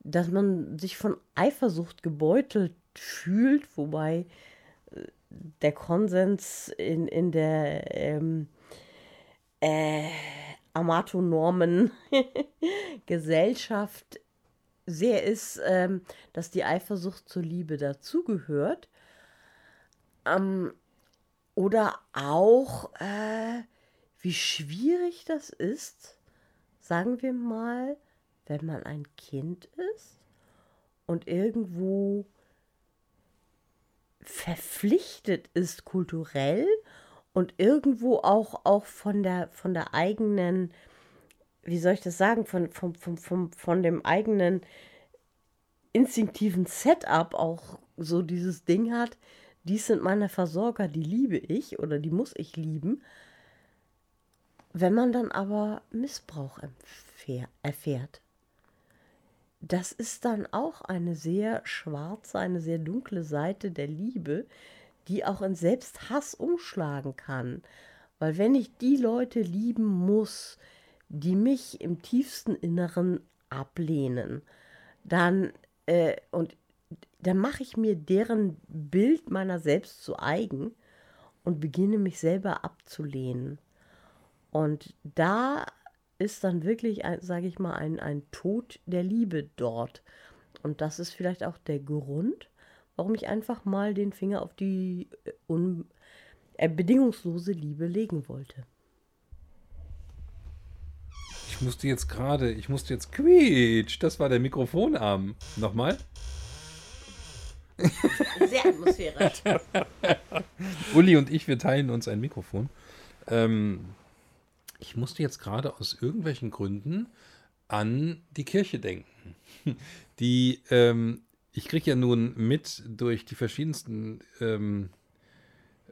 dass man sich von Eifersucht gebeutelt fühlt, wobei äh, der Konsens in, in der ähm, äh, Amatonormen Gesellschaft sehr ist, ähm, dass die Eifersucht zur Liebe dazugehört. Ähm, oder auch, äh, wie schwierig das ist, sagen wir mal, wenn man ein Kind ist und irgendwo verpflichtet ist kulturell und irgendwo auch, auch von, der, von der eigenen, wie soll ich das sagen, von, von, von, von, von dem eigenen instinktiven Setup auch so dieses Ding hat, dies sind meine Versorger, die liebe ich oder die muss ich lieben. Wenn man dann aber Missbrauch erfährt, das ist dann auch eine sehr schwarze, eine sehr dunkle Seite der Liebe, die auch in Selbsthass umschlagen kann. Weil wenn ich die Leute lieben muss, die mich im tiefsten Inneren ablehnen, dann äh, und dann mache ich mir deren Bild meiner selbst zu eigen und beginne mich selber abzulehnen. Und da ist dann wirklich, sage ich mal, ein, ein Tod der Liebe dort. Und das ist vielleicht auch der Grund, warum ich einfach mal den Finger auf die äh, äh, bedingungslose Liebe legen wollte. Ich musste jetzt gerade, ich musste jetzt quietsch, das war der Mikrofonarm. Nochmal? Sehr atmosphärisch. Uli und ich, wir teilen uns ein Mikrofon. Ähm, ich musste jetzt gerade aus irgendwelchen Gründen an die Kirche denken. Die, ähm, ich kriege ja nun mit durch die verschiedensten ähm,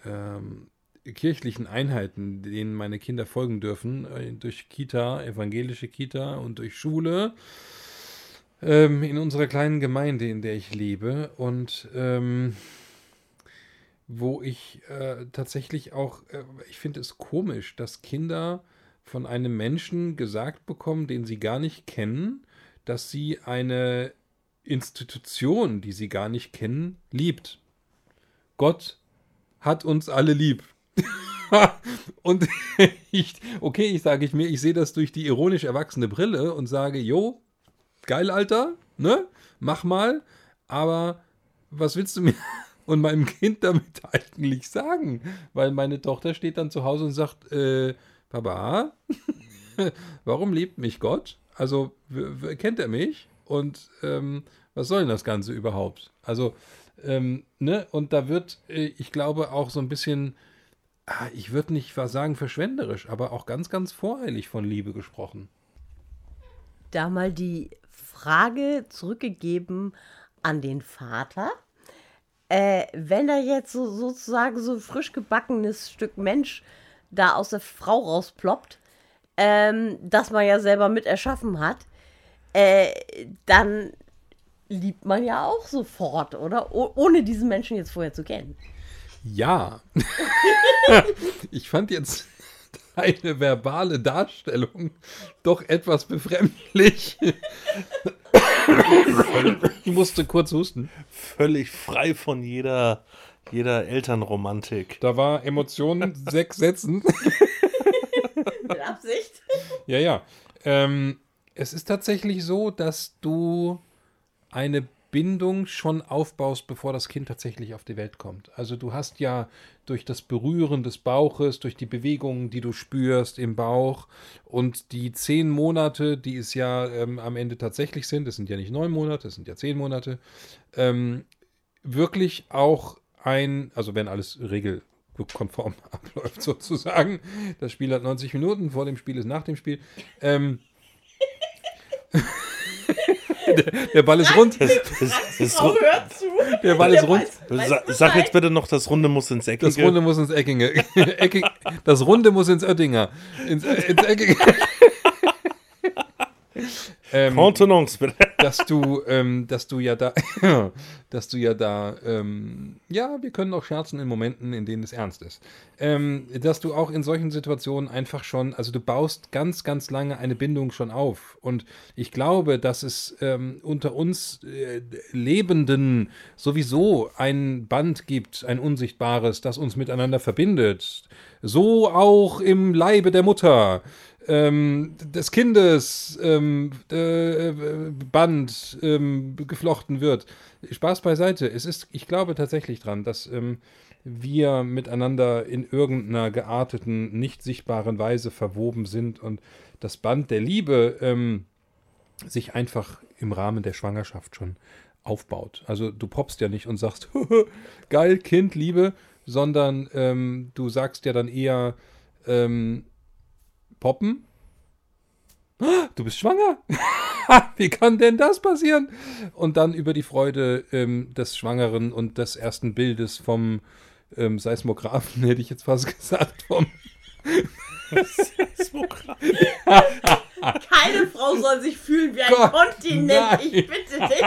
ähm, kirchlichen Einheiten, denen meine Kinder folgen dürfen, äh, durch Kita, evangelische Kita und durch Schule ähm, in unserer kleinen Gemeinde, in der ich lebe und ähm, wo ich äh, tatsächlich auch, äh, ich finde es komisch, dass Kinder von einem Menschen gesagt bekommen, den sie gar nicht kennen, dass sie eine Institution, die sie gar nicht kennen, liebt. Gott hat uns alle lieb. und ich, okay, ich sage ich mir, ich sehe das durch die ironisch erwachsene Brille und sage, jo, geil, Alter, ne? Mach mal, aber was willst du mir und meinem Kind damit eigentlich sagen? Weil meine Tochter steht dann zu Hause und sagt, äh, Papa, warum liebt mich Gott? Also, kennt er mich? Und ähm, was soll denn das Ganze überhaupt? Also, ähm, ne? Und da wird, äh, ich glaube, auch so ein bisschen, ah, ich würde nicht sagen verschwenderisch, aber auch ganz, ganz voreilig von Liebe gesprochen. Da mal die Frage zurückgegeben an den Vater. Äh, wenn er jetzt so, sozusagen so ein frisch gebackenes Stück Mensch da aus der Frau rausploppt, ähm, das man ja selber mit erschaffen hat, äh, dann liebt man ja auch sofort, oder? O ohne diesen Menschen jetzt vorher zu kennen. Ja. ich fand jetzt deine verbale Darstellung doch etwas befremdlich. ich musste kurz husten. Völlig frei von jeder, jeder Elternromantik. Da war Emotionen sechs Sätzen. Mit Absicht. Ja, ja. Ähm, es ist tatsächlich so, dass du eine Bindung schon aufbaust, bevor das Kind tatsächlich auf die Welt kommt. Also du hast ja durch das Berühren des Bauches, durch die Bewegungen, die du spürst im Bauch und die zehn Monate, die es ja ähm, am Ende tatsächlich sind, es sind ja nicht neun Monate, es sind ja zehn Monate, ähm, wirklich auch ein, also wenn alles regelkonform abläuft sozusagen, das Spiel hat 90 Minuten, vor dem Spiel ist nach dem Spiel, ähm, der, der, Ball ist rund. Das, das, das zu. Der Ball ist rund. Sag, sag jetzt bitte noch, das Runde muss ins Eckige. Das Runde muss ins Eckige. das Runde muss ins Oettinger. Ins, ins Eckige. Ähm, Contenance, bitte. dass du, ähm, dass du ja da, dass du ja da, ähm, ja, wir können auch scherzen in Momenten, in denen es ernst ist. Ähm, dass du auch in solchen Situationen einfach schon, also du baust ganz, ganz lange eine Bindung schon auf. Und ich glaube, dass es ähm, unter uns äh, Lebenden sowieso ein Band gibt, ein unsichtbares, das uns miteinander verbindet. So auch im Leibe der Mutter ähm, des Kindes ähm, äh, Band ähm, geflochten wird. Spaß beiseite. Es ist, ich glaube tatsächlich dran, dass ähm, wir miteinander in irgendeiner gearteten, nicht sichtbaren Weise verwoben sind und das Band der Liebe ähm, sich einfach im Rahmen der Schwangerschaft schon aufbaut. Also du poppst ja nicht und sagst, geil, Kind, Liebe, sondern ähm, du sagst ja dann eher, ähm, poppen. Du bist schwanger? Wie kann denn das passieren? Und dann über die Freude ähm, des Schwangeren und des ersten Bildes vom ähm, Seismographen, hätte ich jetzt fast gesagt, vom Seismograph. Keine Frau soll sich fühlen wie ein Gott, Kontinent, nein. ich bitte dich.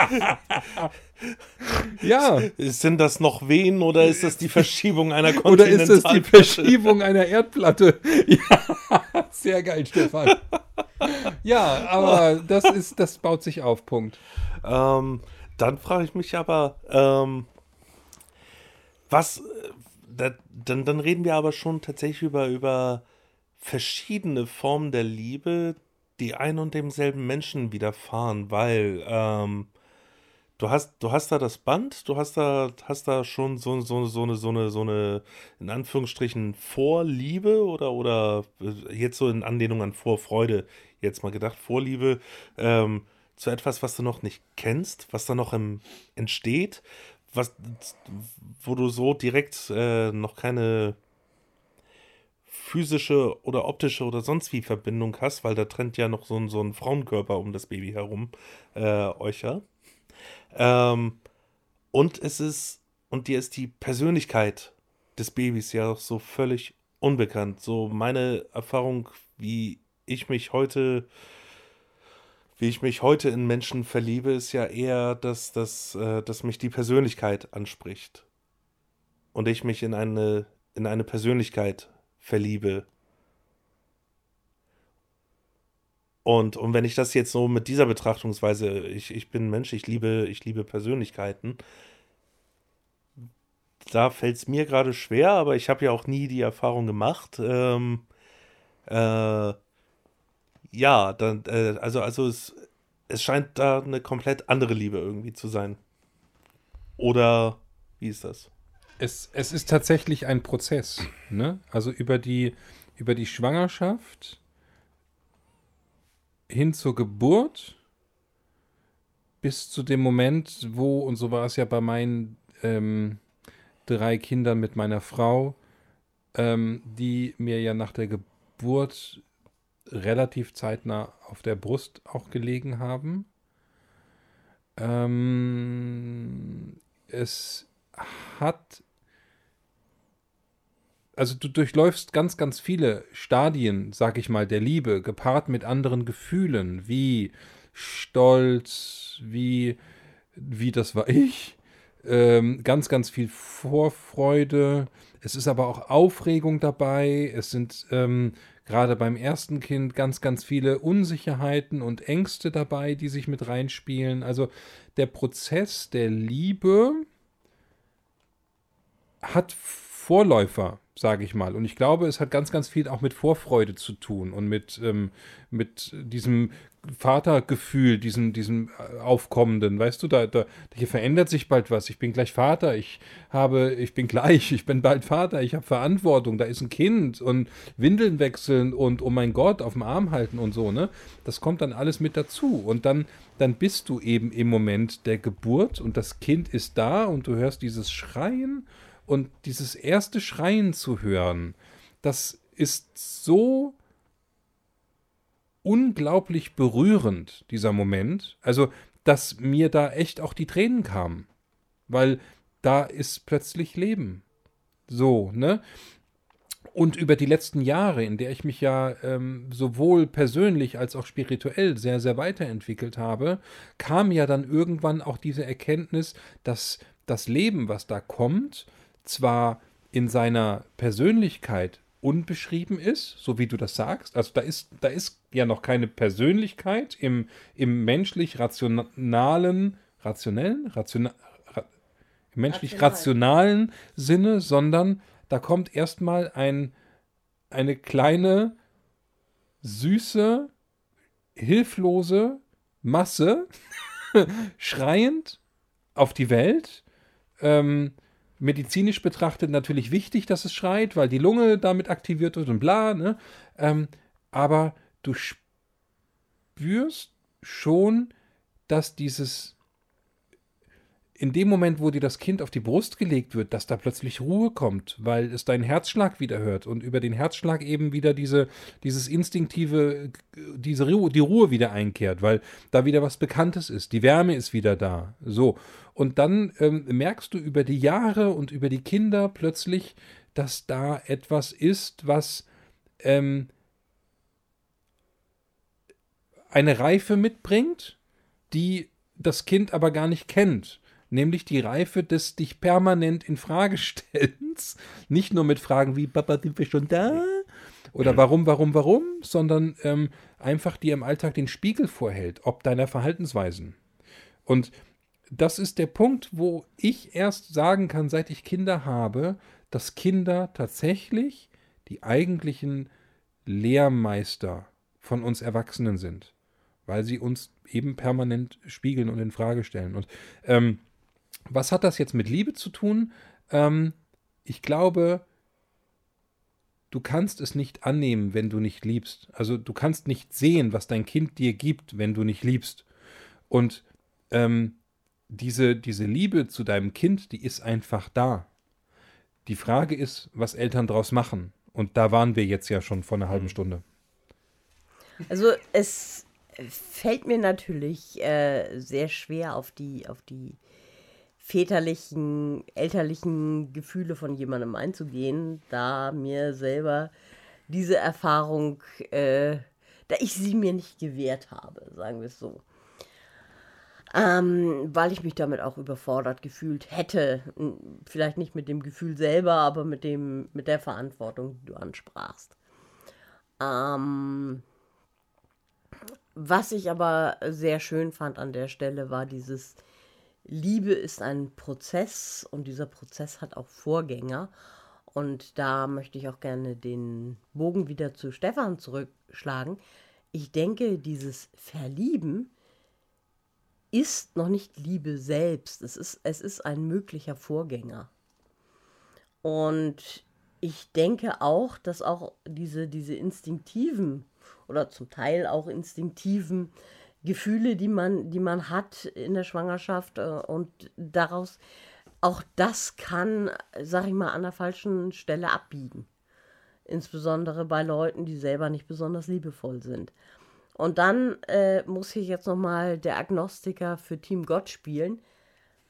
Ja. Sind das noch Wehen oder ist das die Verschiebung einer Kontinentalplatte? Oder ist das die Verschiebung einer Erdplatte? Ja, sehr geil, Stefan. Ja, aber das ist, das baut sich auf, Punkt. Ähm, dann frage ich mich aber, ähm, was, da, dann, dann reden wir aber schon tatsächlich über, über verschiedene Formen der Liebe, die ein und demselben Menschen widerfahren, weil ähm, du hast, du hast da das Band, du hast da, hast da schon so, so, so eine, so eine, so eine, in Anführungsstrichen, Vorliebe oder, oder äh, jetzt so in Anlehnung an Vorfreude, jetzt mal gedacht, Vorliebe ähm, zu etwas, was du noch nicht kennst, was da noch im, entsteht, was, wo du so direkt äh, noch keine physische oder optische oder sonst wie Verbindung hast, weil da trennt ja noch so ein, so ein Frauenkörper um das Baby herum, äh, euch ja. Ähm, und es ist, und dir ist die Persönlichkeit des Babys ja so völlig unbekannt. So meine Erfahrung, wie ich mich heute, wie ich mich heute in Menschen verliebe, ist ja eher, dass, dass, äh, dass mich die Persönlichkeit anspricht. Und ich mich in eine, in eine Persönlichkeit verliebe. Und, und wenn ich das jetzt so mit dieser Betrachtungsweise, ich, ich bin Mensch, ich liebe, ich liebe Persönlichkeiten, da fällt es mir gerade schwer, aber ich habe ja auch nie die Erfahrung gemacht. Ähm, äh, ja, dann, äh, also, also es, es scheint da eine komplett andere Liebe irgendwie zu sein. Oder wie ist das? Es, es ist tatsächlich ein Prozess. Ne? Also über die, über die Schwangerschaft hin zur Geburt bis zu dem Moment, wo, und so war es ja bei meinen ähm, drei Kindern mit meiner Frau, ähm, die mir ja nach der Geburt relativ zeitnah auf der Brust auch gelegen haben. Ähm, es hat also du durchläufst ganz, ganz viele Stadien, sag ich mal, der Liebe, gepaart mit anderen Gefühlen, wie Stolz, wie, wie das war ich, ähm, ganz, ganz viel Vorfreude. Es ist aber auch Aufregung dabei. Es sind ähm, gerade beim ersten Kind ganz, ganz viele Unsicherheiten und Ängste dabei, die sich mit reinspielen. Also der Prozess der Liebe hat Vorläufer, sage ich mal. Und ich glaube, es hat ganz, ganz viel auch mit Vorfreude zu tun und mit, ähm, mit diesem Vatergefühl, diesem, diesem äh, aufkommenden, weißt du, da, da, hier verändert sich bald was. Ich bin gleich Vater, ich habe, ich bin gleich, ich bin bald Vater, ich habe Verantwortung, da ist ein Kind und Windeln wechseln und oh mein Gott, auf dem Arm halten und so, ne? Das kommt dann alles mit dazu. Und dann, dann bist du eben im Moment der Geburt und das Kind ist da und du hörst dieses Schreien und dieses erste Schreien zu hören, das ist so unglaublich berührend, dieser Moment. Also, dass mir da echt auch die Tränen kamen. Weil da ist plötzlich Leben. So, ne? Und über die letzten Jahre, in der ich mich ja ähm, sowohl persönlich als auch spirituell sehr, sehr weiterentwickelt habe, kam ja dann irgendwann auch diese Erkenntnis, dass das Leben, was da kommt, zwar in seiner Persönlichkeit unbeschrieben ist, so wie du das sagst. Also da ist, da ist ja noch keine Persönlichkeit im, im menschlich rationalen, rationellen, rationa, ra, im menschlich Rational. rationalen Sinne, sondern da kommt erstmal ein, eine kleine, süße, hilflose Masse, schreiend auf die Welt, ähm, medizinisch betrachtet natürlich wichtig, dass es schreit, weil die Lunge damit aktiviert wird und bla, ne? Ähm, aber du spürst schon, dass dieses in dem Moment, wo dir das Kind auf die Brust gelegt wird, dass da plötzlich Ruhe kommt, weil es deinen Herzschlag wieder hört und über den Herzschlag eben wieder diese, dieses instinktive, diese Ruhe, die Ruhe wieder einkehrt, weil da wieder was Bekanntes ist, die Wärme ist wieder da. So. Und dann ähm, merkst du über die Jahre und über die Kinder plötzlich, dass da etwas ist, was ähm, eine Reife mitbringt, die das Kind aber gar nicht kennt nämlich die Reife des dich permanent in Frage stellens, nicht nur mit Fragen wie Papa, sind wir schon da? Oder warum, warum, warum, sondern ähm, einfach dir im Alltag den Spiegel vorhält, ob deiner Verhaltensweisen. Und das ist der Punkt, wo ich erst sagen kann, seit ich Kinder habe, dass Kinder tatsächlich die eigentlichen Lehrmeister von uns Erwachsenen sind, weil sie uns eben permanent spiegeln und in Frage stellen. Und ähm, was hat das jetzt mit Liebe zu tun? Ähm, ich glaube, du kannst es nicht annehmen, wenn du nicht liebst. Also du kannst nicht sehen, was dein Kind dir gibt, wenn du nicht liebst. Und ähm, diese, diese Liebe zu deinem Kind, die ist einfach da. Die Frage ist, was Eltern daraus machen. Und da waren wir jetzt ja schon vor einer halben Stunde. Also es fällt mir natürlich äh, sehr schwer auf die, auf die väterlichen, elterlichen Gefühle von jemandem einzugehen, da mir selber diese Erfahrung, äh, da ich sie mir nicht gewährt habe, sagen wir es so. Ähm, weil ich mich damit auch überfordert gefühlt hätte. Vielleicht nicht mit dem Gefühl selber, aber mit, dem, mit der Verantwortung, die du ansprachst. Ähm, was ich aber sehr schön fand an der Stelle war dieses Liebe ist ein Prozess und dieser Prozess hat auch Vorgänger. Und da möchte ich auch gerne den Bogen wieder zu Stefan zurückschlagen. Ich denke, dieses Verlieben ist noch nicht Liebe selbst. Es ist, es ist ein möglicher Vorgänger. Und ich denke auch, dass auch diese, diese instinktiven oder zum Teil auch instinktiven Gefühle, die man, die man hat in der Schwangerschaft äh, und daraus auch das kann, sag ich mal, an der falschen Stelle abbiegen. Insbesondere bei Leuten, die selber nicht besonders liebevoll sind. Und dann äh, muss ich jetzt nochmal der Agnostiker für Team Gott spielen.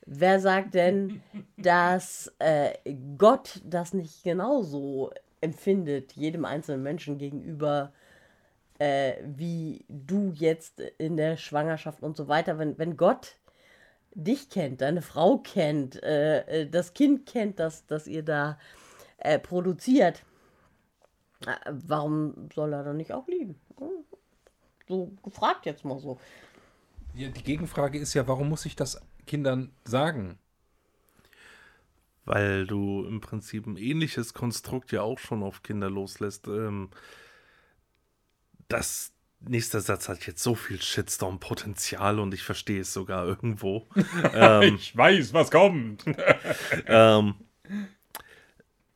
Wer sagt denn, dass äh, Gott das nicht genauso empfindet, jedem einzelnen Menschen gegenüber, äh, wie du jetzt in der Schwangerschaft und so weiter, wenn, wenn Gott dich kennt, deine Frau kennt, äh, äh das Kind kennt, das, das ihr da äh, produziert, äh, warum soll er dann nicht auch lieben? So gefragt jetzt mal so. Ja, die Gegenfrage ist ja, warum muss ich das Kindern sagen? Weil du im Prinzip ein ähnliches Konstrukt ja auch schon auf Kinder loslässt. Ähm, das nächster Satz hat jetzt so viel Shitstorm-Potenzial und ich verstehe es sogar irgendwo. ähm, ich weiß, was kommt. ähm,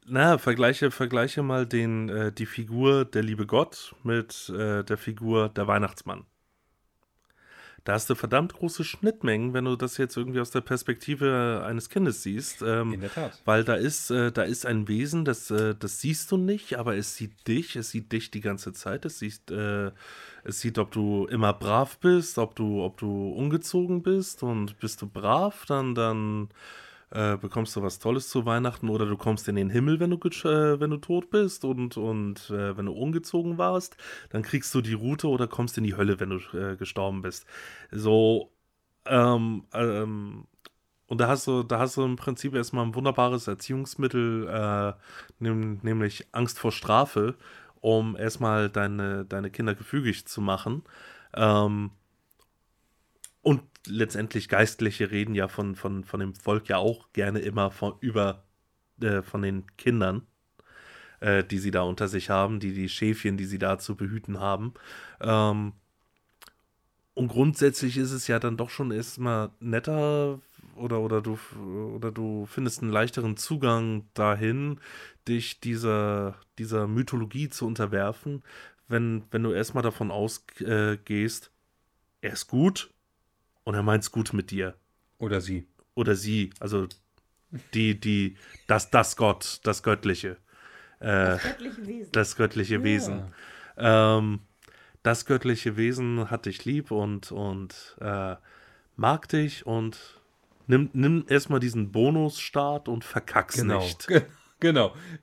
na, vergleiche, vergleiche mal den, äh, die Figur der liebe Gott mit äh, der Figur der Weihnachtsmann da hast du verdammt große Schnittmengen, wenn du das jetzt irgendwie aus der Perspektive eines Kindes siehst. Ähm, In der Tat. Weil da ist, äh, da ist ein Wesen, das, äh, das siehst du nicht, aber es sieht dich, es sieht dich die ganze Zeit, es sieht, äh, es sieht, ob du immer brav bist, ob du, ob du ungezogen bist und bist du brav, dann, dann äh, bekommst du was Tolles zu Weihnachten oder du kommst in den Himmel, wenn du, äh, wenn du tot bist und, und äh, wenn du umgezogen warst, dann kriegst du die Route oder kommst in die Hölle, wenn du äh, gestorben bist. So, ähm, ähm, und da hast du, da hast du im Prinzip erstmal ein wunderbares Erziehungsmittel, äh, nehm, nämlich Angst vor Strafe, um erstmal deine, deine Kinder gefügig zu machen. Ähm, letztendlich Geistliche reden ja von, von, von dem Volk ja auch gerne immer von, über äh, von den Kindern, äh, die sie da unter sich haben, die, die Schäfchen, die sie da zu behüten haben. Ähm, und grundsätzlich ist es ja dann doch schon erstmal netter oder, oder, du, oder du findest einen leichteren Zugang dahin, dich dieser, dieser Mythologie zu unterwerfen, wenn, wenn du erstmal davon ausgehst, äh, er ist gut, und er meint es gut mit dir. Oder sie. Oder sie, also die, die, das, das Gott, das Göttliche. Äh, das göttliche Wesen. Das göttliche ja. Wesen. Ähm, das göttliche Wesen hat dich lieb und, und äh, mag dich und nimm, nimm erstmal diesen Bonusstart und verkack's genau. nicht. Genau.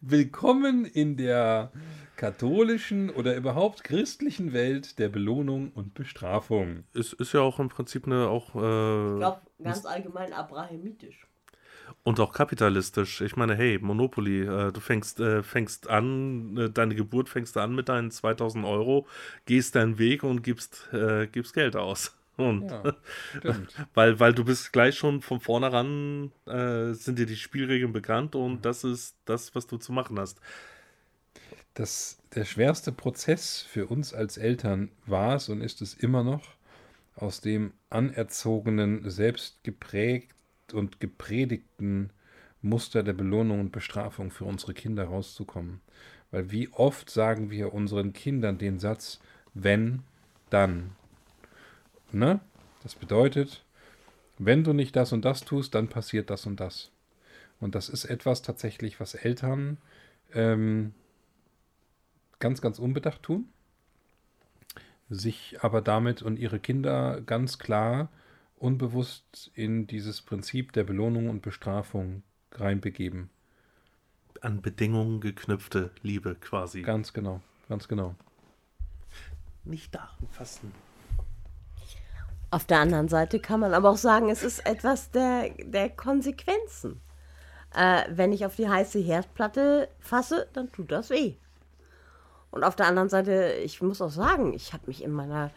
Willkommen in der katholischen oder überhaupt christlichen Welt der Belohnung und Bestrafung. Es ist ja auch im Prinzip eine auch. Äh, ich glaube, ganz allgemein abrahamitisch. Und auch kapitalistisch. Ich meine, hey, Monopoly, äh, du fängst, äh, fängst an, äh, deine Geburt fängst du an mit deinen 2000 Euro, gehst deinen Weg und gibst, äh, gibst Geld aus. Und ja, weil, weil du bist gleich schon von vornherein, äh, sind dir die Spielregeln bekannt und das ist das, was du zu machen hast. das, der schwerste Prozess für uns als Eltern war es und ist es immer noch, aus dem anerzogenen, selbst geprägt und gepredigten Muster der Belohnung und Bestrafung für unsere Kinder rauszukommen. Weil wie oft sagen wir unseren Kindern den Satz, wenn, dann. Ne? Das bedeutet, wenn du nicht das und das tust, dann passiert das und das. Und das ist etwas tatsächlich, was Eltern ähm, ganz, ganz unbedacht tun, sich aber damit und ihre Kinder ganz klar unbewusst in dieses Prinzip der Belohnung und Bestrafung reinbegeben. An Bedingungen geknüpfte Liebe quasi. Ganz genau, ganz genau. Nicht daran fassen. Auf der anderen Seite kann man aber auch sagen, es ist etwas der, der Konsequenzen. Äh, wenn ich auf die heiße Herdplatte fasse, dann tut das weh. Und auf der anderen Seite, ich muss auch sagen, ich habe mich in meiner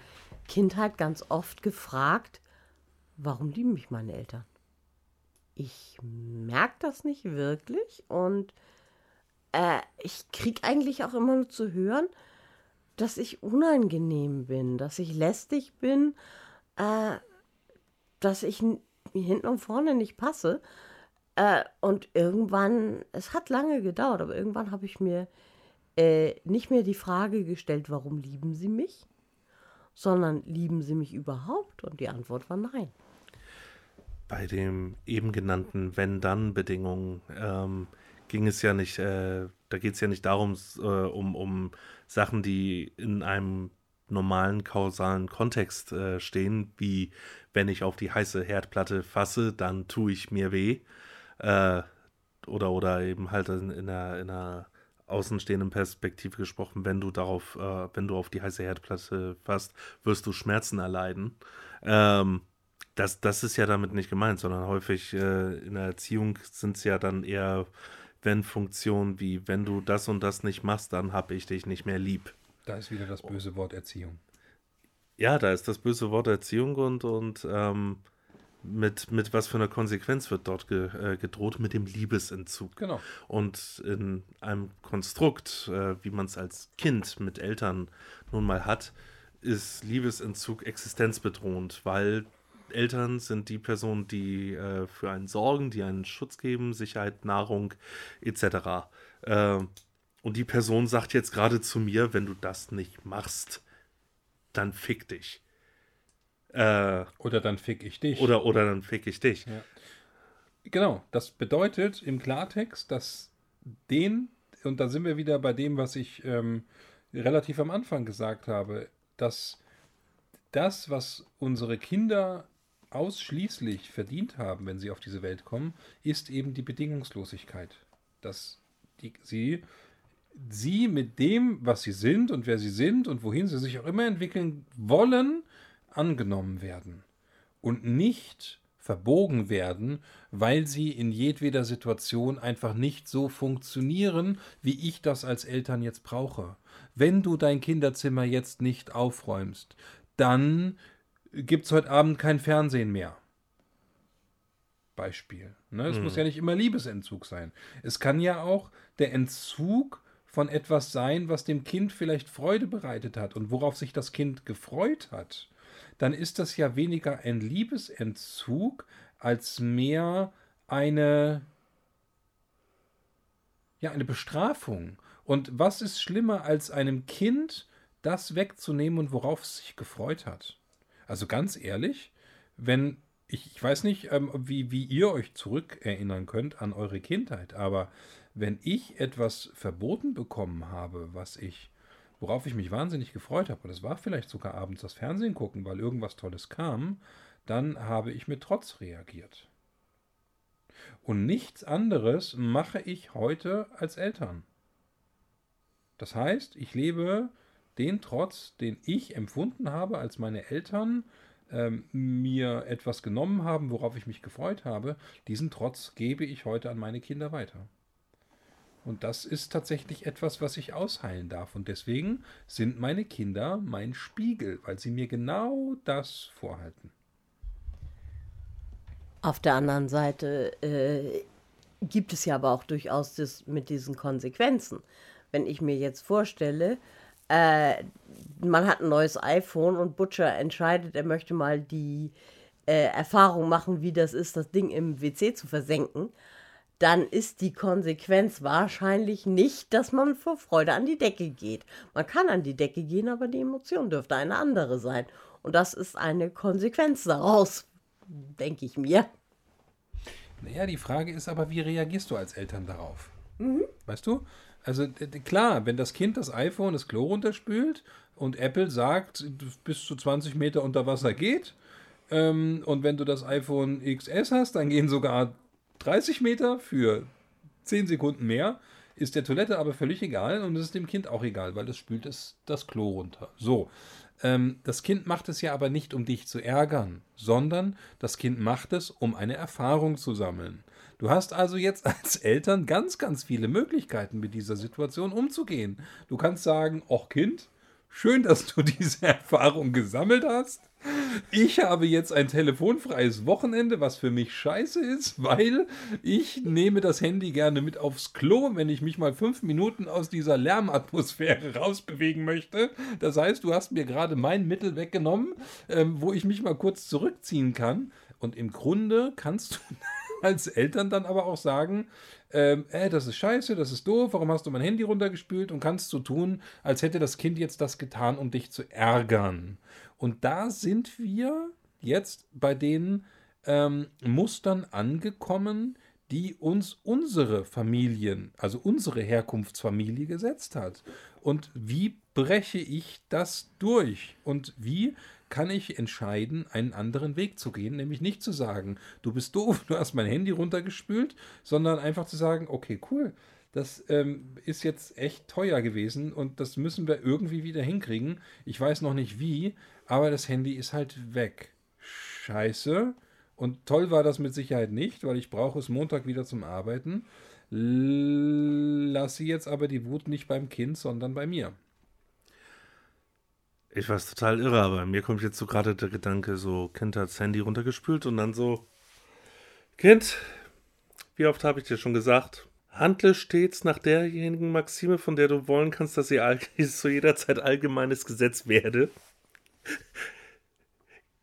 Kindheit ganz oft gefragt, warum lieben mich meine Eltern? Ich merke das nicht wirklich und äh, ich kriege eigentlich auch immer nur zu hören, dass ich unangenehm bin, dass ich lästig bin, äh, dass ich hinten und vorne nicht passe. Äh, und irgendwann, es hat lange gedauert, aber irgendwann habe ich mir äh, nicht mehr die Frage gestellt, warum lieben Sie mich, sondern lieben Sie mich überhaupt? Und die Antwort war nein. Bei dem eben genannten Wenn-Dann-Bedingungen ähm, ging es ja nicht, äh, da geht es ja nicht darum, äh, um, um Sachen, die in einem normalen kausalen Kontext äh, stehen, wie wenn ich auf die heiße Herdplatte fasse, dann tue ich mir weh. Äh, oder, oder eben halt in, in, einer, in einer außenstehenden Perspektive gesprochen, wenn du darauf, äh, wenn du auf die heiße Herdplatte fasst, wirst du Schmerzen erleiden. Ähm, das, das ist ja damit nicht gemeint, sondern häufig äh, in der Erziehung sind es ja dann eher wenn-Funktionen wie, wenn du das und das nicht machst, dann habe ich dich nicht mehr lieb. Da ist wieder das böse Wort Erziehung. Ja, da ist das böse Wort Erziehung und, und ähm, mit, mit was für einer Konsequenz wird dort ge, äh, gedroht? Mit dem Liebesentzug. Genau. Und in einem Konstrukt, äh, wie man es als Kind mit Eltern nun mal hat, ist Liebesentzug existenzbedrohend, weil Eltern sind die Personen, die äh, für einen sorgen, die einen Schutz geben, Sicherheit, Nahrung etc. Äh, und die Person sagt jetzt gerade zu mir, wenn du das nicht machst, dann fick dich. Äh, oder dann fick ich dich. Oder, oder dann fick ich dich. Ja. Genau, das bedeutet im Klartext, dass den, und da sind wir wieder bei dem, was ich ähm, relativ am Anfang gesagt habe, dass das, was unsere Kinder ausschließlich verdient haben, wenn sie auf diese Welt kommen, ist eben die Bedingungslosigkeit. Dass die, sie, sie mit dem, was sie sind und wer sie sind und wohin sie sich auch immer entwickeln wollen, angenommen werden und nicht verbogen werden, weil sie in jedweder Situation einfach nicht so funktionieren, wie ich das als Eltern jetzt brauche. Wenn du dein Kinderzimmer jetzt nicht aufräumst, dann gibt es heute Abend kein Fernsehen mehr. Beispiel. Ne? Es hm. muss ja nicht immer Liebesentzug sein. Es kann ja auch der Entzug von etwas sein, was dem Kind vielleicht Freude bereitet hat und worauf sich das Kind gefreut hat dann ist das ja weniger ein Liebesentzug als mehr eine, ja, eine Bestrafung. Und was ist schlimmer als einem Kind das wegzunehmen und worauf es sich gefreut hat? Also ganz ehrlich, wenn ich, ich weiß nicht, ähm, wie, wie ihr euch zurückerinnern könnt an eure Kindheit, aber wenn ich etwas verboten bekommen habe, was ich worauf ich mich wahnsinnig gefreut habe, und es war vielleicht sogar abends das Fernsehen gucken, weil irgendwas Tolles kam, dann habe ich mit Trotz reagiert. Und nichts anderes mache ich heute als Eltern. Das heißt, ich lebe den Trotz, den ich empfunden habe, als meine Eltern ähm, mir etwas genommen haben, worauf ich mich gefreut habe, diesen Trotz gebe ich heute an meine Kinder weiter. Und das ist tatsächlich etwas, was ich ausheilen darf. Und deswegen sind meine Kinder mein Spiegel, weil sie mir genau das vorhalten. Auf der anderen Seite äh, gibt es ja aber auch durchaus das mit diesen Konsequenzen. wenn ich mir jetzt vorstelle, äh, man hat ein neues iPhone und Butcher entscheidet, er möchte mal die äh, Erfahrung machen, wie das ist, das Ding im WC zu versenken, dann ist die Konsequenz wahrscheinlich nicht, dass man vor Freude an die Decke geht. Man kann an die Decke gehen, aber die Emotion dürfte eine andere sein. Und das ist eine Konsequenz daraus, denke ich mir. Naja, die Frage ist aber, wie reagierst du als Eltern darauf? Mhm. Weißt du? Also klar, wenn das Kind das iPhone das Klo runterspült und Apple sagt, bis zu 20 Meter unter Wasser geht, ähm, und wenn du das iPhone XS hast, dann gehen sogar 30 Meter für 10 Sekunden mehr, ist der Toilette aber völlig egal und es ist dem Kind auch egal, weil es spült es das Klo runter. So, ähm, das Kind macht es ja aber nicht, um dich zu ärgern, sondern das Kind macht es, um eine Erfahrung zu sammeln. Du hast also jetzt als Eltern ganz, ganz viele Möglichkeiten, mit dieser Situation umzugehen. Du kannst sagen, ach Kind, schön, dass du diese Erfahrung gesammelt hast. Ich habe jetzt ein telefonfreies Wochenende, was für mich scheiße ist, weil ich nehme das Handy gerne mit aufs Klo, wenn ich mich mal fünf Minuten aus dieser Lärmatmosphäre rausbewegen möchte. Das heißt, du hast mir gerade mein Mittel weggenommen, ähm, wo ich mich mal kurz zurückziehen kann. Und im Grunde kannst du als Eltern dann aber auch sagen, ähm, äh, das ist scheiße, das ist doof, warum hast du mein Handy runtergespült und kannst so tun, als hätte das Kind jetzt das getan, um dich zu ärgern. Und da sind wir jetzt bei den ähm, Mustern angekommen, die uns unsere Familien, also unsere Herkunftsfamilie gesetzt hat. Und wie breche ich das durch? Und wie kann ich entscheiden, einen anderen Weg zu gehen, nämlich nicht zu sagen, du bist doof, du hast mein Handy runtergespült, sondern einfach zu sagen, okay, cool, das ähm, ist jetzt echt teuer gewesen und das müssen wir irgendwie wieder hinkriegen. Ich weiß noch nicht wie, aber das Handy ist halt weg. Scheiße. Und toll war das mit Sicherheit nicht, weil ich brauche es Montag wieder zum Arbeiten. Lass sie jetzt aber die Wut nicht beim Kind, sondern bei mir. Ich weiß total irre, aber mir kommt jetzt so gerade der Gedanke, so Kind hat das Handy runtergespült und dann so, Kind, wie oft habe ich dir schon gesagt, handle stets nach derjenigen Maxime, von der du wollen kannst, dass sie zu jeder Zeit allgemeines Gesetz werde.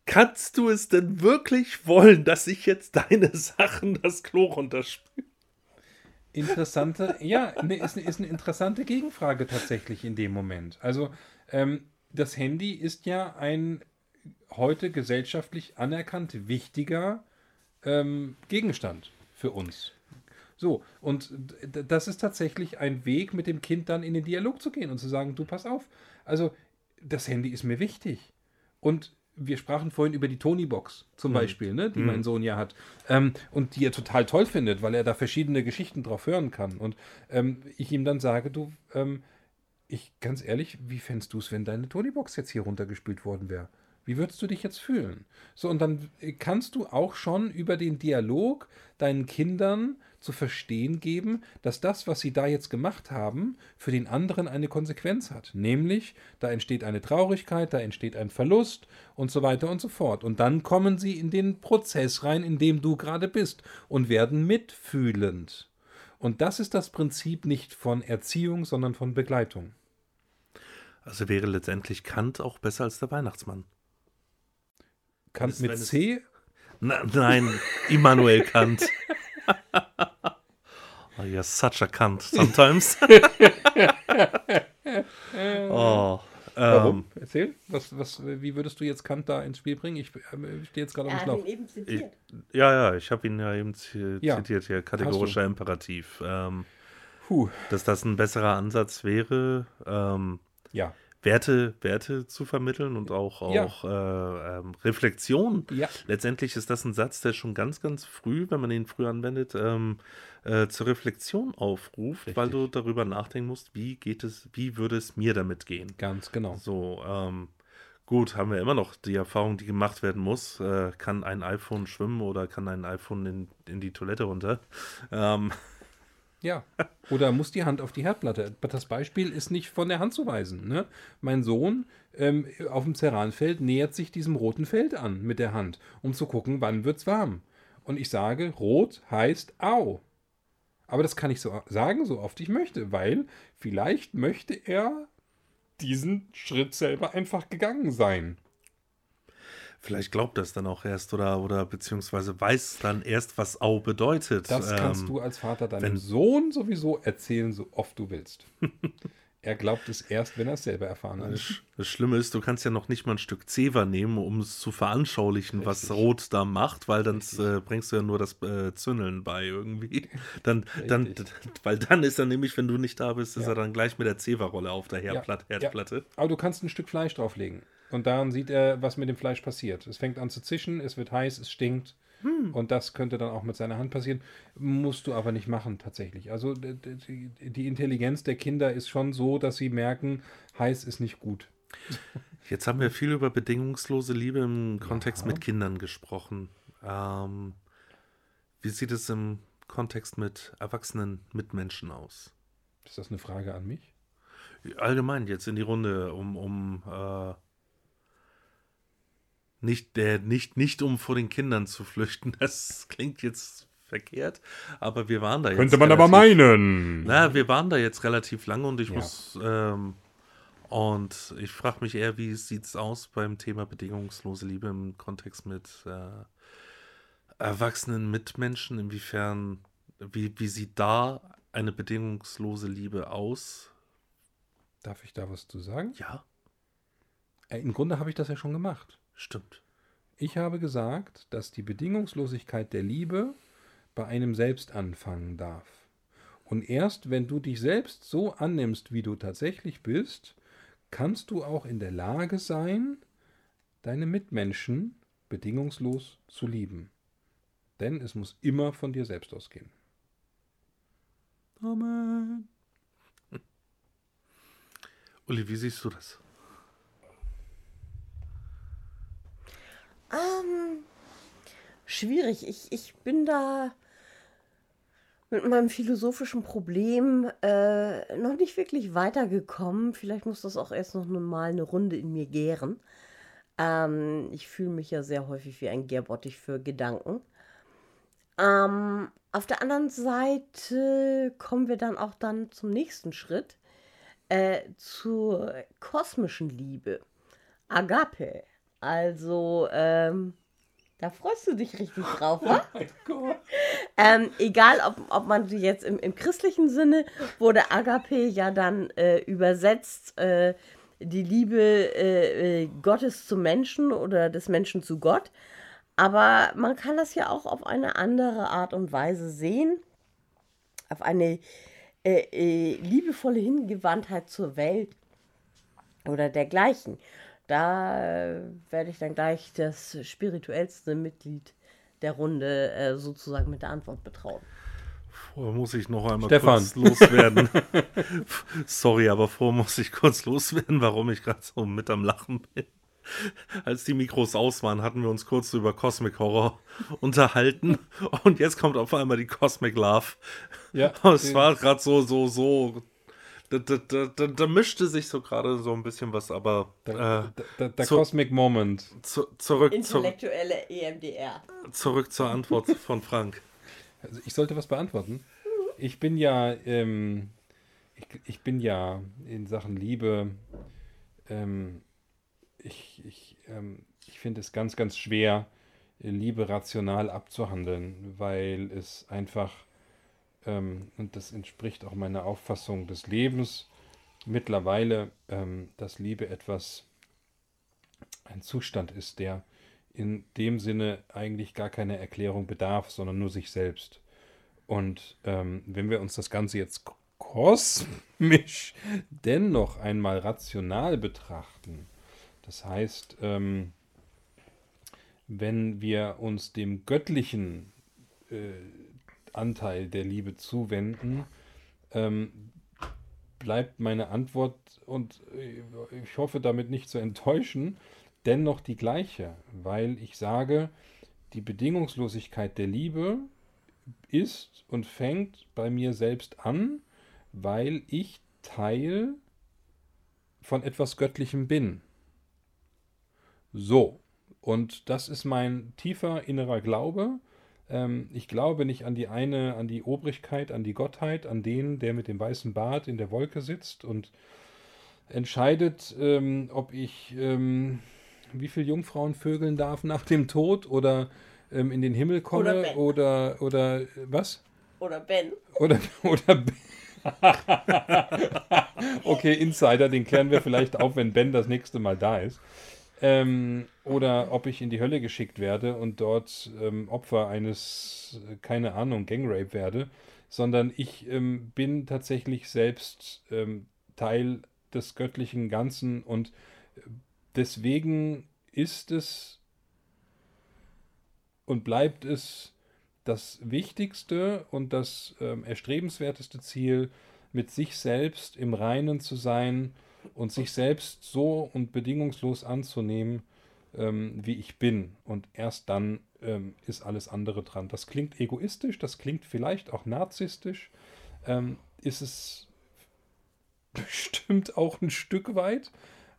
Kannst du es denn wirklich wollen, dass ich jetzt deine Sachen das Klo runterspüle? Interessante, ja, ne, ist, ist eine interessante Gegenfrage tatsächlich in dem Moment. Also, ähm, das Handy ist ja ein heute gesellschaftlich anerkannt wichtiger ähm, Gegenstand für uns. So, und das ist tatsächlich ein Weg, mit dem Kind dann in den Dialog zu gehen und zu sagen, du pass auf, also das Handy ist mir wichtig. Und wir sprachen vorhin über die Tony-Box zum mhm. Beispiel, ne, die mhm. mein Sohn ja hat. Ähm, und die er total toll findet, weil er da verschiedene Geschichten drauf hören kann. Und ähm, ich ihm dann sage, du, ähm, ich ganz ehrlich, wie fändest du es, wenn deine Tony-Box jetzt hier runtergespült worden wäre? Wie würdest du dich jetzt fühlen? So, und dann kannst du auch schon über den Dialog deinen Kindern zu verstehen geben, dass das, was sie da jetzt gemacht haben, für den anderen eine Konsequenz hat. Nämlich, da entsteht eine Traurigkeit, da entsteht ein Verlust und so weiter und so fort. Und dann kommen sie in den Prozess rein, in dem du gerade bist und werden mitfühlend. Und das ist das Prinzip nicht von Erziehung, sondern von Begleitung. Also wäre letztendlich Kant auch besser als der Weihnachtsmann. Kant mit C? Na, nein, Immanuel Kant. oh, you're such a Kant sometimes. oh, Warum? Ähm, Erzähl, was, was, wie würdest du jetzt Kant da ins Spiel bringen? Ich, äh, stehe jetzt gerade auf dem Schlauch. Eben zitiert. Ich, ja, ja, ich habe ihn ja eben zitiert hier, kategorischer Imperativ. Ähm, dass das ein besserer Ansatz wäre. Ähm, ja. Werte, Werte zu vermitteln und auch, auch ja. äh, ähm, Reflexion. Ja. Letztendlich ist das ein Satz, der schon ganz, ganz früh, wenn man ihn früh anwendet, ähm, äh, zur Reflexion aufruft, Richtig. weil du darüber nachdenken musst, wie geht es, wie würde es mir damit gehen. Ganz genau. So, ähm, gut, haben wir immer noch die Erfahrung, die gemacht werden muss. Äh, kann ein iPhone schwimmen oder kann ein iPhone in, in die Toilette runter? Ähm, ja, oder muss die Hand auf die Herdplatte. Das Beispiel ist nicht von der Hand zu weisen. Ne? Mein Sohn ähm, auf dem Ceranfeld nähert sich diesem roten Feld an mit der Hand, um zu gucken, wann wird es warm. Und ich sage, rot heißt au. Aber das kann ich so sagen, so oft ich möchte, weil vielleicht möchte er diesen Schritt selber einfach gegangen sein. Vielleicht glaubt das dann auch erst oder, oder beziehungsweise weiß dann erst, was Au bedeutet. Das kannst Ähm, du als Vater deinem wenn- Sohn sowieso erzählen, so oft du willst. er glaubt es erst, wenn er es selber erfahren hat. Das, Sch- das Schlimme ist, du kannst ja noch nicht mal ein Stück Zewa nehmen, um es zu veranschaulichen, was Richtig. Rot da macht, weil dann äh, bringst du ja nur das äh, Zündeln bei irgendwie. Dann, dann, weil dann ist er nämlich, wenn du nicht da bist, ist Ja. er dann gleich mit der Zewa-Rolle auf der Herdplatte. Ja, Herdplatte. Aber du kannst ein Stück Fleisch drauflegen. Und daran sieht er, was mit dem Fleisch passiert. Es fängt an zu zischen, es wird heiß, es stinkt. Hm. Und das könnte dann auch mit seiner Hand passieren. Musst du aber nicht machen, tatsächlich. Also die Intelligenz der Kinder ist schon so, dass sie merken, heiß ist nicht gut. Jetzt haben wir viel über bedingungslose Liebe im Kontext Ja. mit Kindern gesprochen. Ähm, wie sieht es im Kontext mit erwachsenen Mitmenschen aus? Ist das eine Frage an mich? Allgemein jetzt in die Runde, um, um äh, nicht, der, nicht, nicht um vor den Kindern zu flüchten. Das klingt jetzt verkehrt, aber wir waren da jetzt. Könnte man aber relativ- meinen. Na, wir waren da jetzt relativ lange und ich Ja. muss ähm, und ich frage mich eher, wie sieht's aus beim Thema bedingungslose Liebe im Kontext mit äh, erwachsenen Mitmenschen? Inwiefern, wie, wie sieht da eine bedingungslose Liebe aus? Darf ich da was zu sagen? Ja, Äh, Im Grunde habe ich das ja schon gemacht. Stimmt. Ich habe gesagt, dass die Bedingungslosigkeit der Liebe bei einem selbst anfangen darf. Und erst wenn du dich selbst so annimmst, wie du tatsächlich bist, kannst du auch in der Lage sein, deine Mitmenschen bedingungslos zu lieben. Denn es muss immer von dir selbst ausgehen. Amen. Uli, wie siehst du das? Ähm, schwierig. Ich, ich bin da mit meinem philosophischen Problem äh, noch nicht wirklich weitergekommen. Vielleicht muss das auch erst noch mal eine Runde in mir gären. Ähm, ich fühle mich ja sehr häufig wie ein Gärbottich für Gedanken. Ähm, auf der anderen Seite kommen wir dann auch dann zum nächsten Schritt, äh, zur kosmischen Liebe. Agape. Also, ähm, da freust du dich richtig drauf, wa? Ähm, egal, ob, ob man sie jetzt im, im christlichen Sinne wurde Agape ja dann äh, übersetzt, äh, die Liebe äh, äh, Gottes zum Menschen oder des Menschen zu Gott. Aber man kann das ja auch auf eine andere Art und Weise sehen, auf eine äh, äh, liebevolle Hingewandtheit zur Welt oder dergleichen. Da äh, werde ich dann gleich das spirituellste Mitglied der Runde äh, sozusagen mit der Antwort betrauen. Vorher muss ich noch einmal Stefan. kurz loswerden. Sorry, aber vorher muss ich kurz loswerden, warum ich gerade so mit am Lachen bin. Als die Mikros aus waren, hatten wir uns kurz über Cosmic Horror unterhalten und jetzt kommt auf einmal die Cosmic Love. Ja, es war gerade so, so, so. Da, da, da, da, da mischte sich so gerade so ein bisschen was, aber der, äh, der, der zu- Cosmic Moment. zu, zurück, Intellektuelle E EMDR. zurück zur Antwort von Frank. Also ich sollte was beantworten. Ich bin ja, ähm, ich, ich bin ja in Sachen Liebe, ähm, ich, ich, ähm, ich finde es ganz, ganz schwer, Liebe rational abzuhandeln, weil es einfach, ähm, und das entspricht auch meiner Auffassung des Lebens, mittlerweile, ähm, dass Liebe etwas, ein Zustand ist, der in dem Sinne eigentlich gar keine Erklärung bedarf, sondern nur sich selbst. Und ähm, wenn wir uns das Ganze jetzt kosmisch dennoch einmal rational betrachten, das heißt, ähm, wenn wir uns dem göttlichen äh, Anteil der Liebe zuwenden, ähm, bleibt meine Antwort, und äh, ich hoffe damit nicht zu enttäuschen, dennoch die gleiche, weil ich sage, die Bedingungslosigkeit der Liebe ist und fängt bei mir selbst an, weil ich Teil von etwas Göttlichem bin. So, und das ist mein tiefer innerer Glaube, Ähm, ich glaube nicht an die eine, an die Obrigkeit, an die Gottheit, an den, der mit dem weißen Bart in der Wolke sitzt und entscheidet, ähm, ob ich ähm, wie viele Jungfrauen vögeln darf nach dem Tod oder ähm, in den Himmel komme Ben. oder, oder äh, was? Oder Ben. Oder, oder Ben. okay, Insider, den klären wir vielleicht auf, wenn Ben das nächste Mal da ist. Ähm, oder ob ich in die Hölle geschickt werde und dort ähm, Opfer eines, äh, keine Ahnung, Gangrape werde, sondern ich ähm, bin tatsächlich selbst ähm, Teil des göttlichen Ganzen und äh, deswegen ist es und bleibt es das wichtigste und das ähm, erstrebenswerteste Ziel, mit sich selbst im Reinen zu sein und sich selbst so und bedingungslos anzunehmen, ähm, wie ich bin. Und erst dann ähm, ist alles andere dran. Das klingt egoistisch, das klingt vielleicht auch narzisstisch, ähm, ist es bestimmt auch ein Stück weit,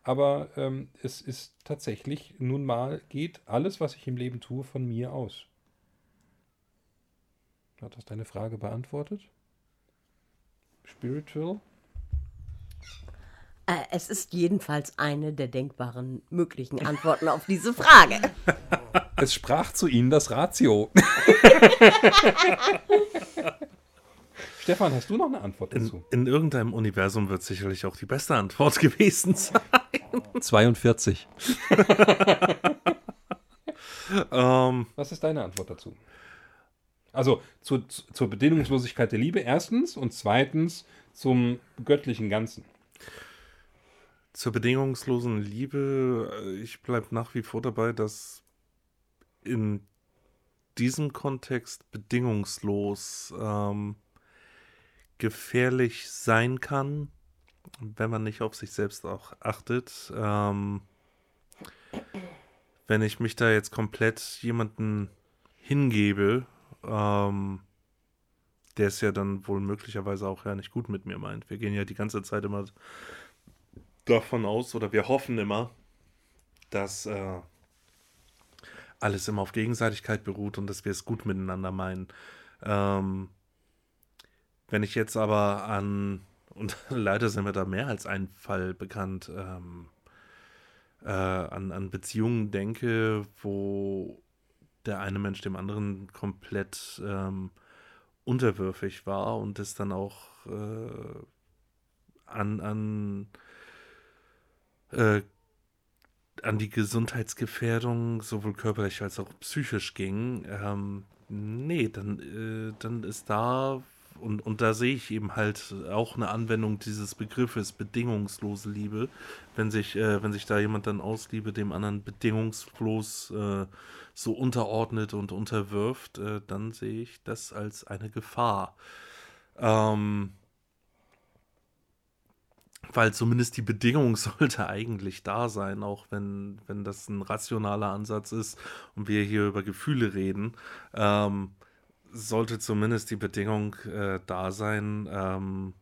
aber ähm, es ist tatsächlich, nun mal geht alles, was ich im Leben tue, von mir aus. Hat das deine Frage beantwortet? Spiritual? Äh, es ist jedenfalls eine der denkbaren möglichen Antworten auf diese Frage. Es sprach zu Ihnen das Ratio. Stefan, hast du noch eine Antwort In, dazu? in irgendeinem Universum wird sicherlich auch die beste Antwort gewesen sein. 42. Ähm, Was ist deine Antwort dazu? Also zu, zu, zur Bedingungslosigkeit der Liebe erstens und zweitens zum göttlichen Ganzen. Zur bedingungslosen Liebe, äh, ich bleibe nach wie vor dabei, dass in diesem Kontext bedingungslos ähm, gefährlich sein kann, wenn man nicht auf sich selbst auch achtet. Ähm, wenn ich mich da jetzt komplett jemanden hingebe, ähm, der es ja dann wohl möglicherweise auch ja nicht gut mit mir meint. Wir gehen ja die ganze Zeit immer davon aus oder wir hoffen immer, dass äh, alles immer auf Gegenseitigkeit beruht und dass wir es gut miteinander meinen. Ähm, wenn ich jetzt aber an, und leider sind mir da mehr als ein Fall bekannt, ähm, äh, an, an Beziehungen denke, wo der eine Mensch dem anderen komplett ähm, unterwürfig war und es dann auch äh, an, an äh, an die Gesundheitsgefährdung sowohl körperlich als auch psychisch ging, ähm, nee, dann, äh, dann ist da, und, und da sehe ich eben halt auch eine Anwendung dieses Begriffes bedingungslose Liebe, wenn sich, äh, wenn sich da jemand dann aus Liebe dem anderen bedingungslos äh, so unterordnet und unterwirft, äh, dann sehe ich das als eine Gefahr. Ähm, weil zumindest die Bedingung sollte eigentlich da sein, auch wenn, wenn das ein rationaler Ansatz ist und wir hier über Gefühle reden, ähm, sollte zumindest die Bedingung äh, da sein, ähm,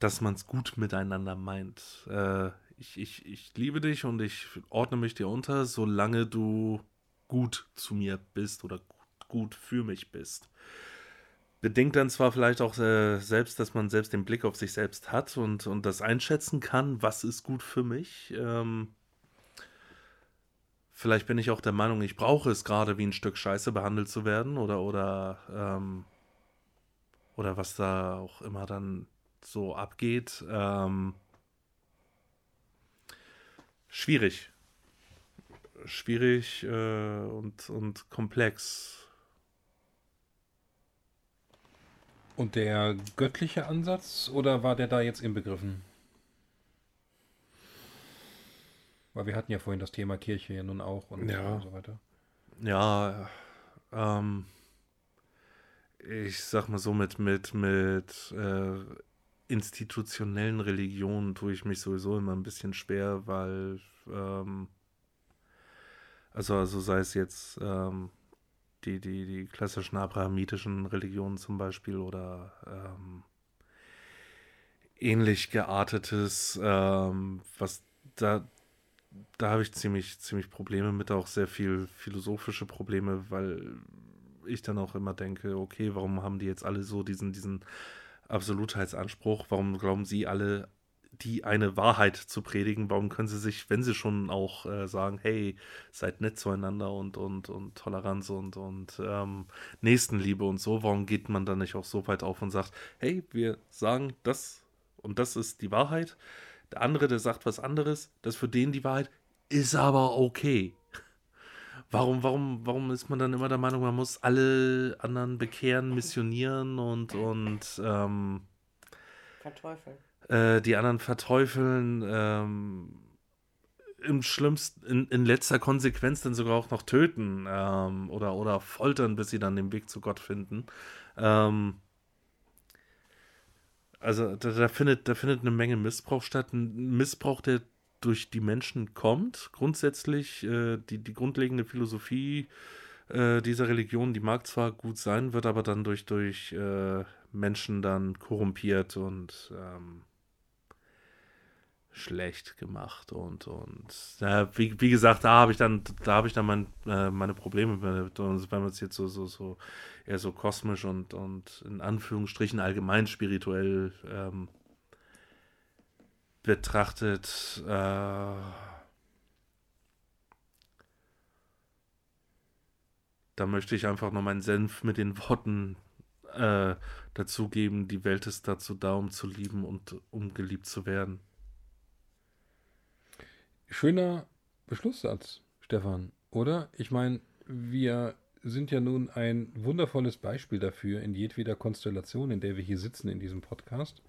dass man es gut miteinander meint. Äh, ich, ich, ich liebe dich und ich ordne mich dir unter, solange du gut zu mir bist oder gut, gut für mich bist bedingt dann zwar vielleicht auch äh, selbst, dass man selbst den Blick auf sich selbst hat und, und das einschätzen kann, was ist gut für mich. Ähm, vielleicht bin ich auch der Meinung, ich brauche es gerade wie ein Stück Scheiße behandelt zu werden oder oder ähm, oder was da auch immer dann so abgeht. Ähm, schwierig. Schwierig äh, und, und komplex. Und der göttliche Ansatz oder war der da jetzt inbegriffen? Weil wir hatten ja vorhin das Thema Kirche ja nun auch und, Ja. und so weiter. Ja, ähm, ich sag mal so, mit, mit, mit äh, institutionellen Religionen tue ich mich sowieso immer ein bisschen schwer, weil, ähm, also, also sei es jetzt ähm, die, die, die klassischen abrahamitischen Religionen zum Beispiel oder ähm, ähnlich geartetes, ähm, was da, da habe ich ziemlich, ziemlich Probleme mit, auch sehr viel philosophische Probleme, weil ich dann auch immer denke, okay, warum haben die jetzt alle so diesen, diesen Absolutheitsanspruch? Warum glauben sie alle, die eine Wahrheit zu predigen? Warum können sie sich, wenn sie schon auch äh, sagen, hey, seid nett zueinander und, und, und Toleranz und, und ähm, Nächstenliebe und so, warum geht man dann nicht auch so weit auf und sagt, hey, wir sagen das und das ist die Wahrheit? Der andere, der sagt was anderes, das für den die Wahrheit, ist aber okay. Warum, warum, warum ist man dann immer der Meinung, man muss alle anderen bekehren, missionieren und, und ähm, Verteufeln. Äh, die anderen verteufeln, ähm, im schlimmsten, in, in letzter Konsequenz dann sogar auch noch töten ähm, oder, oder foltern, bis sie dann den Weg zu Gott finden. Ähm, also da, da, findet, da findet eine Menge Missbrauch statt. Ein Missbrauch, der durch die Menschen kommt. Grundsätzlich, äh, die, die grundlegende Philosophie äh, dieser Religion, die mag zwar gut sein, wird aber dann durch, durch äh, Menschen dann korrumpiert und ähm, schlecht gemacht und und äh, wie, wie gesagt da habe ich dann da habe ich dann mein, äh, meine Probleme mit und wenn man es jetzt so so so eher so kosmisch und und in Anführungsstrichen allgemein spirituell ähm, betrachtet äh, da möchte ich einfach nur meinen Senf mit den Worten äh, dazugeben, die Welt ist dazu da, um zu lieben und um geliebt zu werden. Schöner Beschlusssatz, Stefan, oder? Ich meine, wir sind ja nun ein wundervolles Beispiel dafür in jedweder Konstellation, in der wir hier sitzen in diesem Podcast,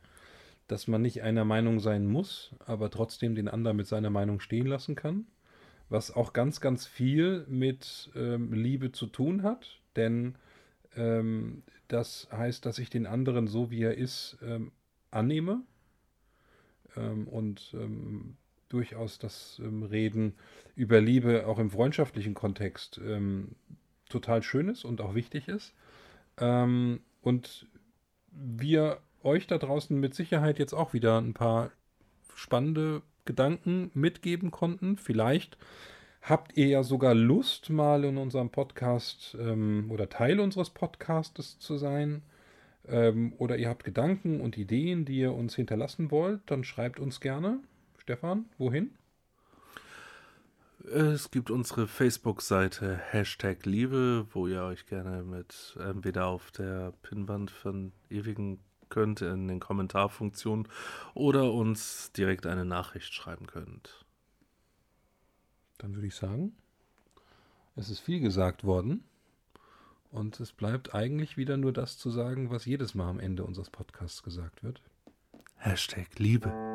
dass man nicht einer Meinung sein muss, aber trotzdem den anderen mit seiner Meinung stehen lassen kann, was auch ganz, ganz viel mit ähm, Liebe zu tun hat, denn ähm, das heißt, dass ich den anderen so, wie er ist, ähm, annehme ähm, und ähm, durchaus das ähm, Reden über Liebe auch im freundschaftlichen Kontext ähm, total schön ist und auch wichtig ist. Ähm, und wir euch da draußen mit Sicherheit jetzt auch wieder ein paar spannende Gedanken mitgeben konnten. Vielleicht habt ihr ja sogar Lust, mal in unserem Podcast ähm, oder Teil unseres Podcastes zu sein. Ähm, oder ihr habt Gedanken und Ideen, die ihr uns hinterlassen wollt, dann schreibt uns gerne. Stefan, wohin? Es gibt unsere Facebook-Seite Hashtag Liebe, wo ihr euch gerne mit entweder auf der Pinnwand von ewigen könnt in den Kommentarfunktionen oder uns direkt eine Nachricht schreiben könnt. Dann würde ich sagen, es ist viel gesagt worden und es bleibt eigentlich wieder nur das zu sagen, was jedes Mal am Ende unseres Podcasts gesagt wird. Hashtag Liebe.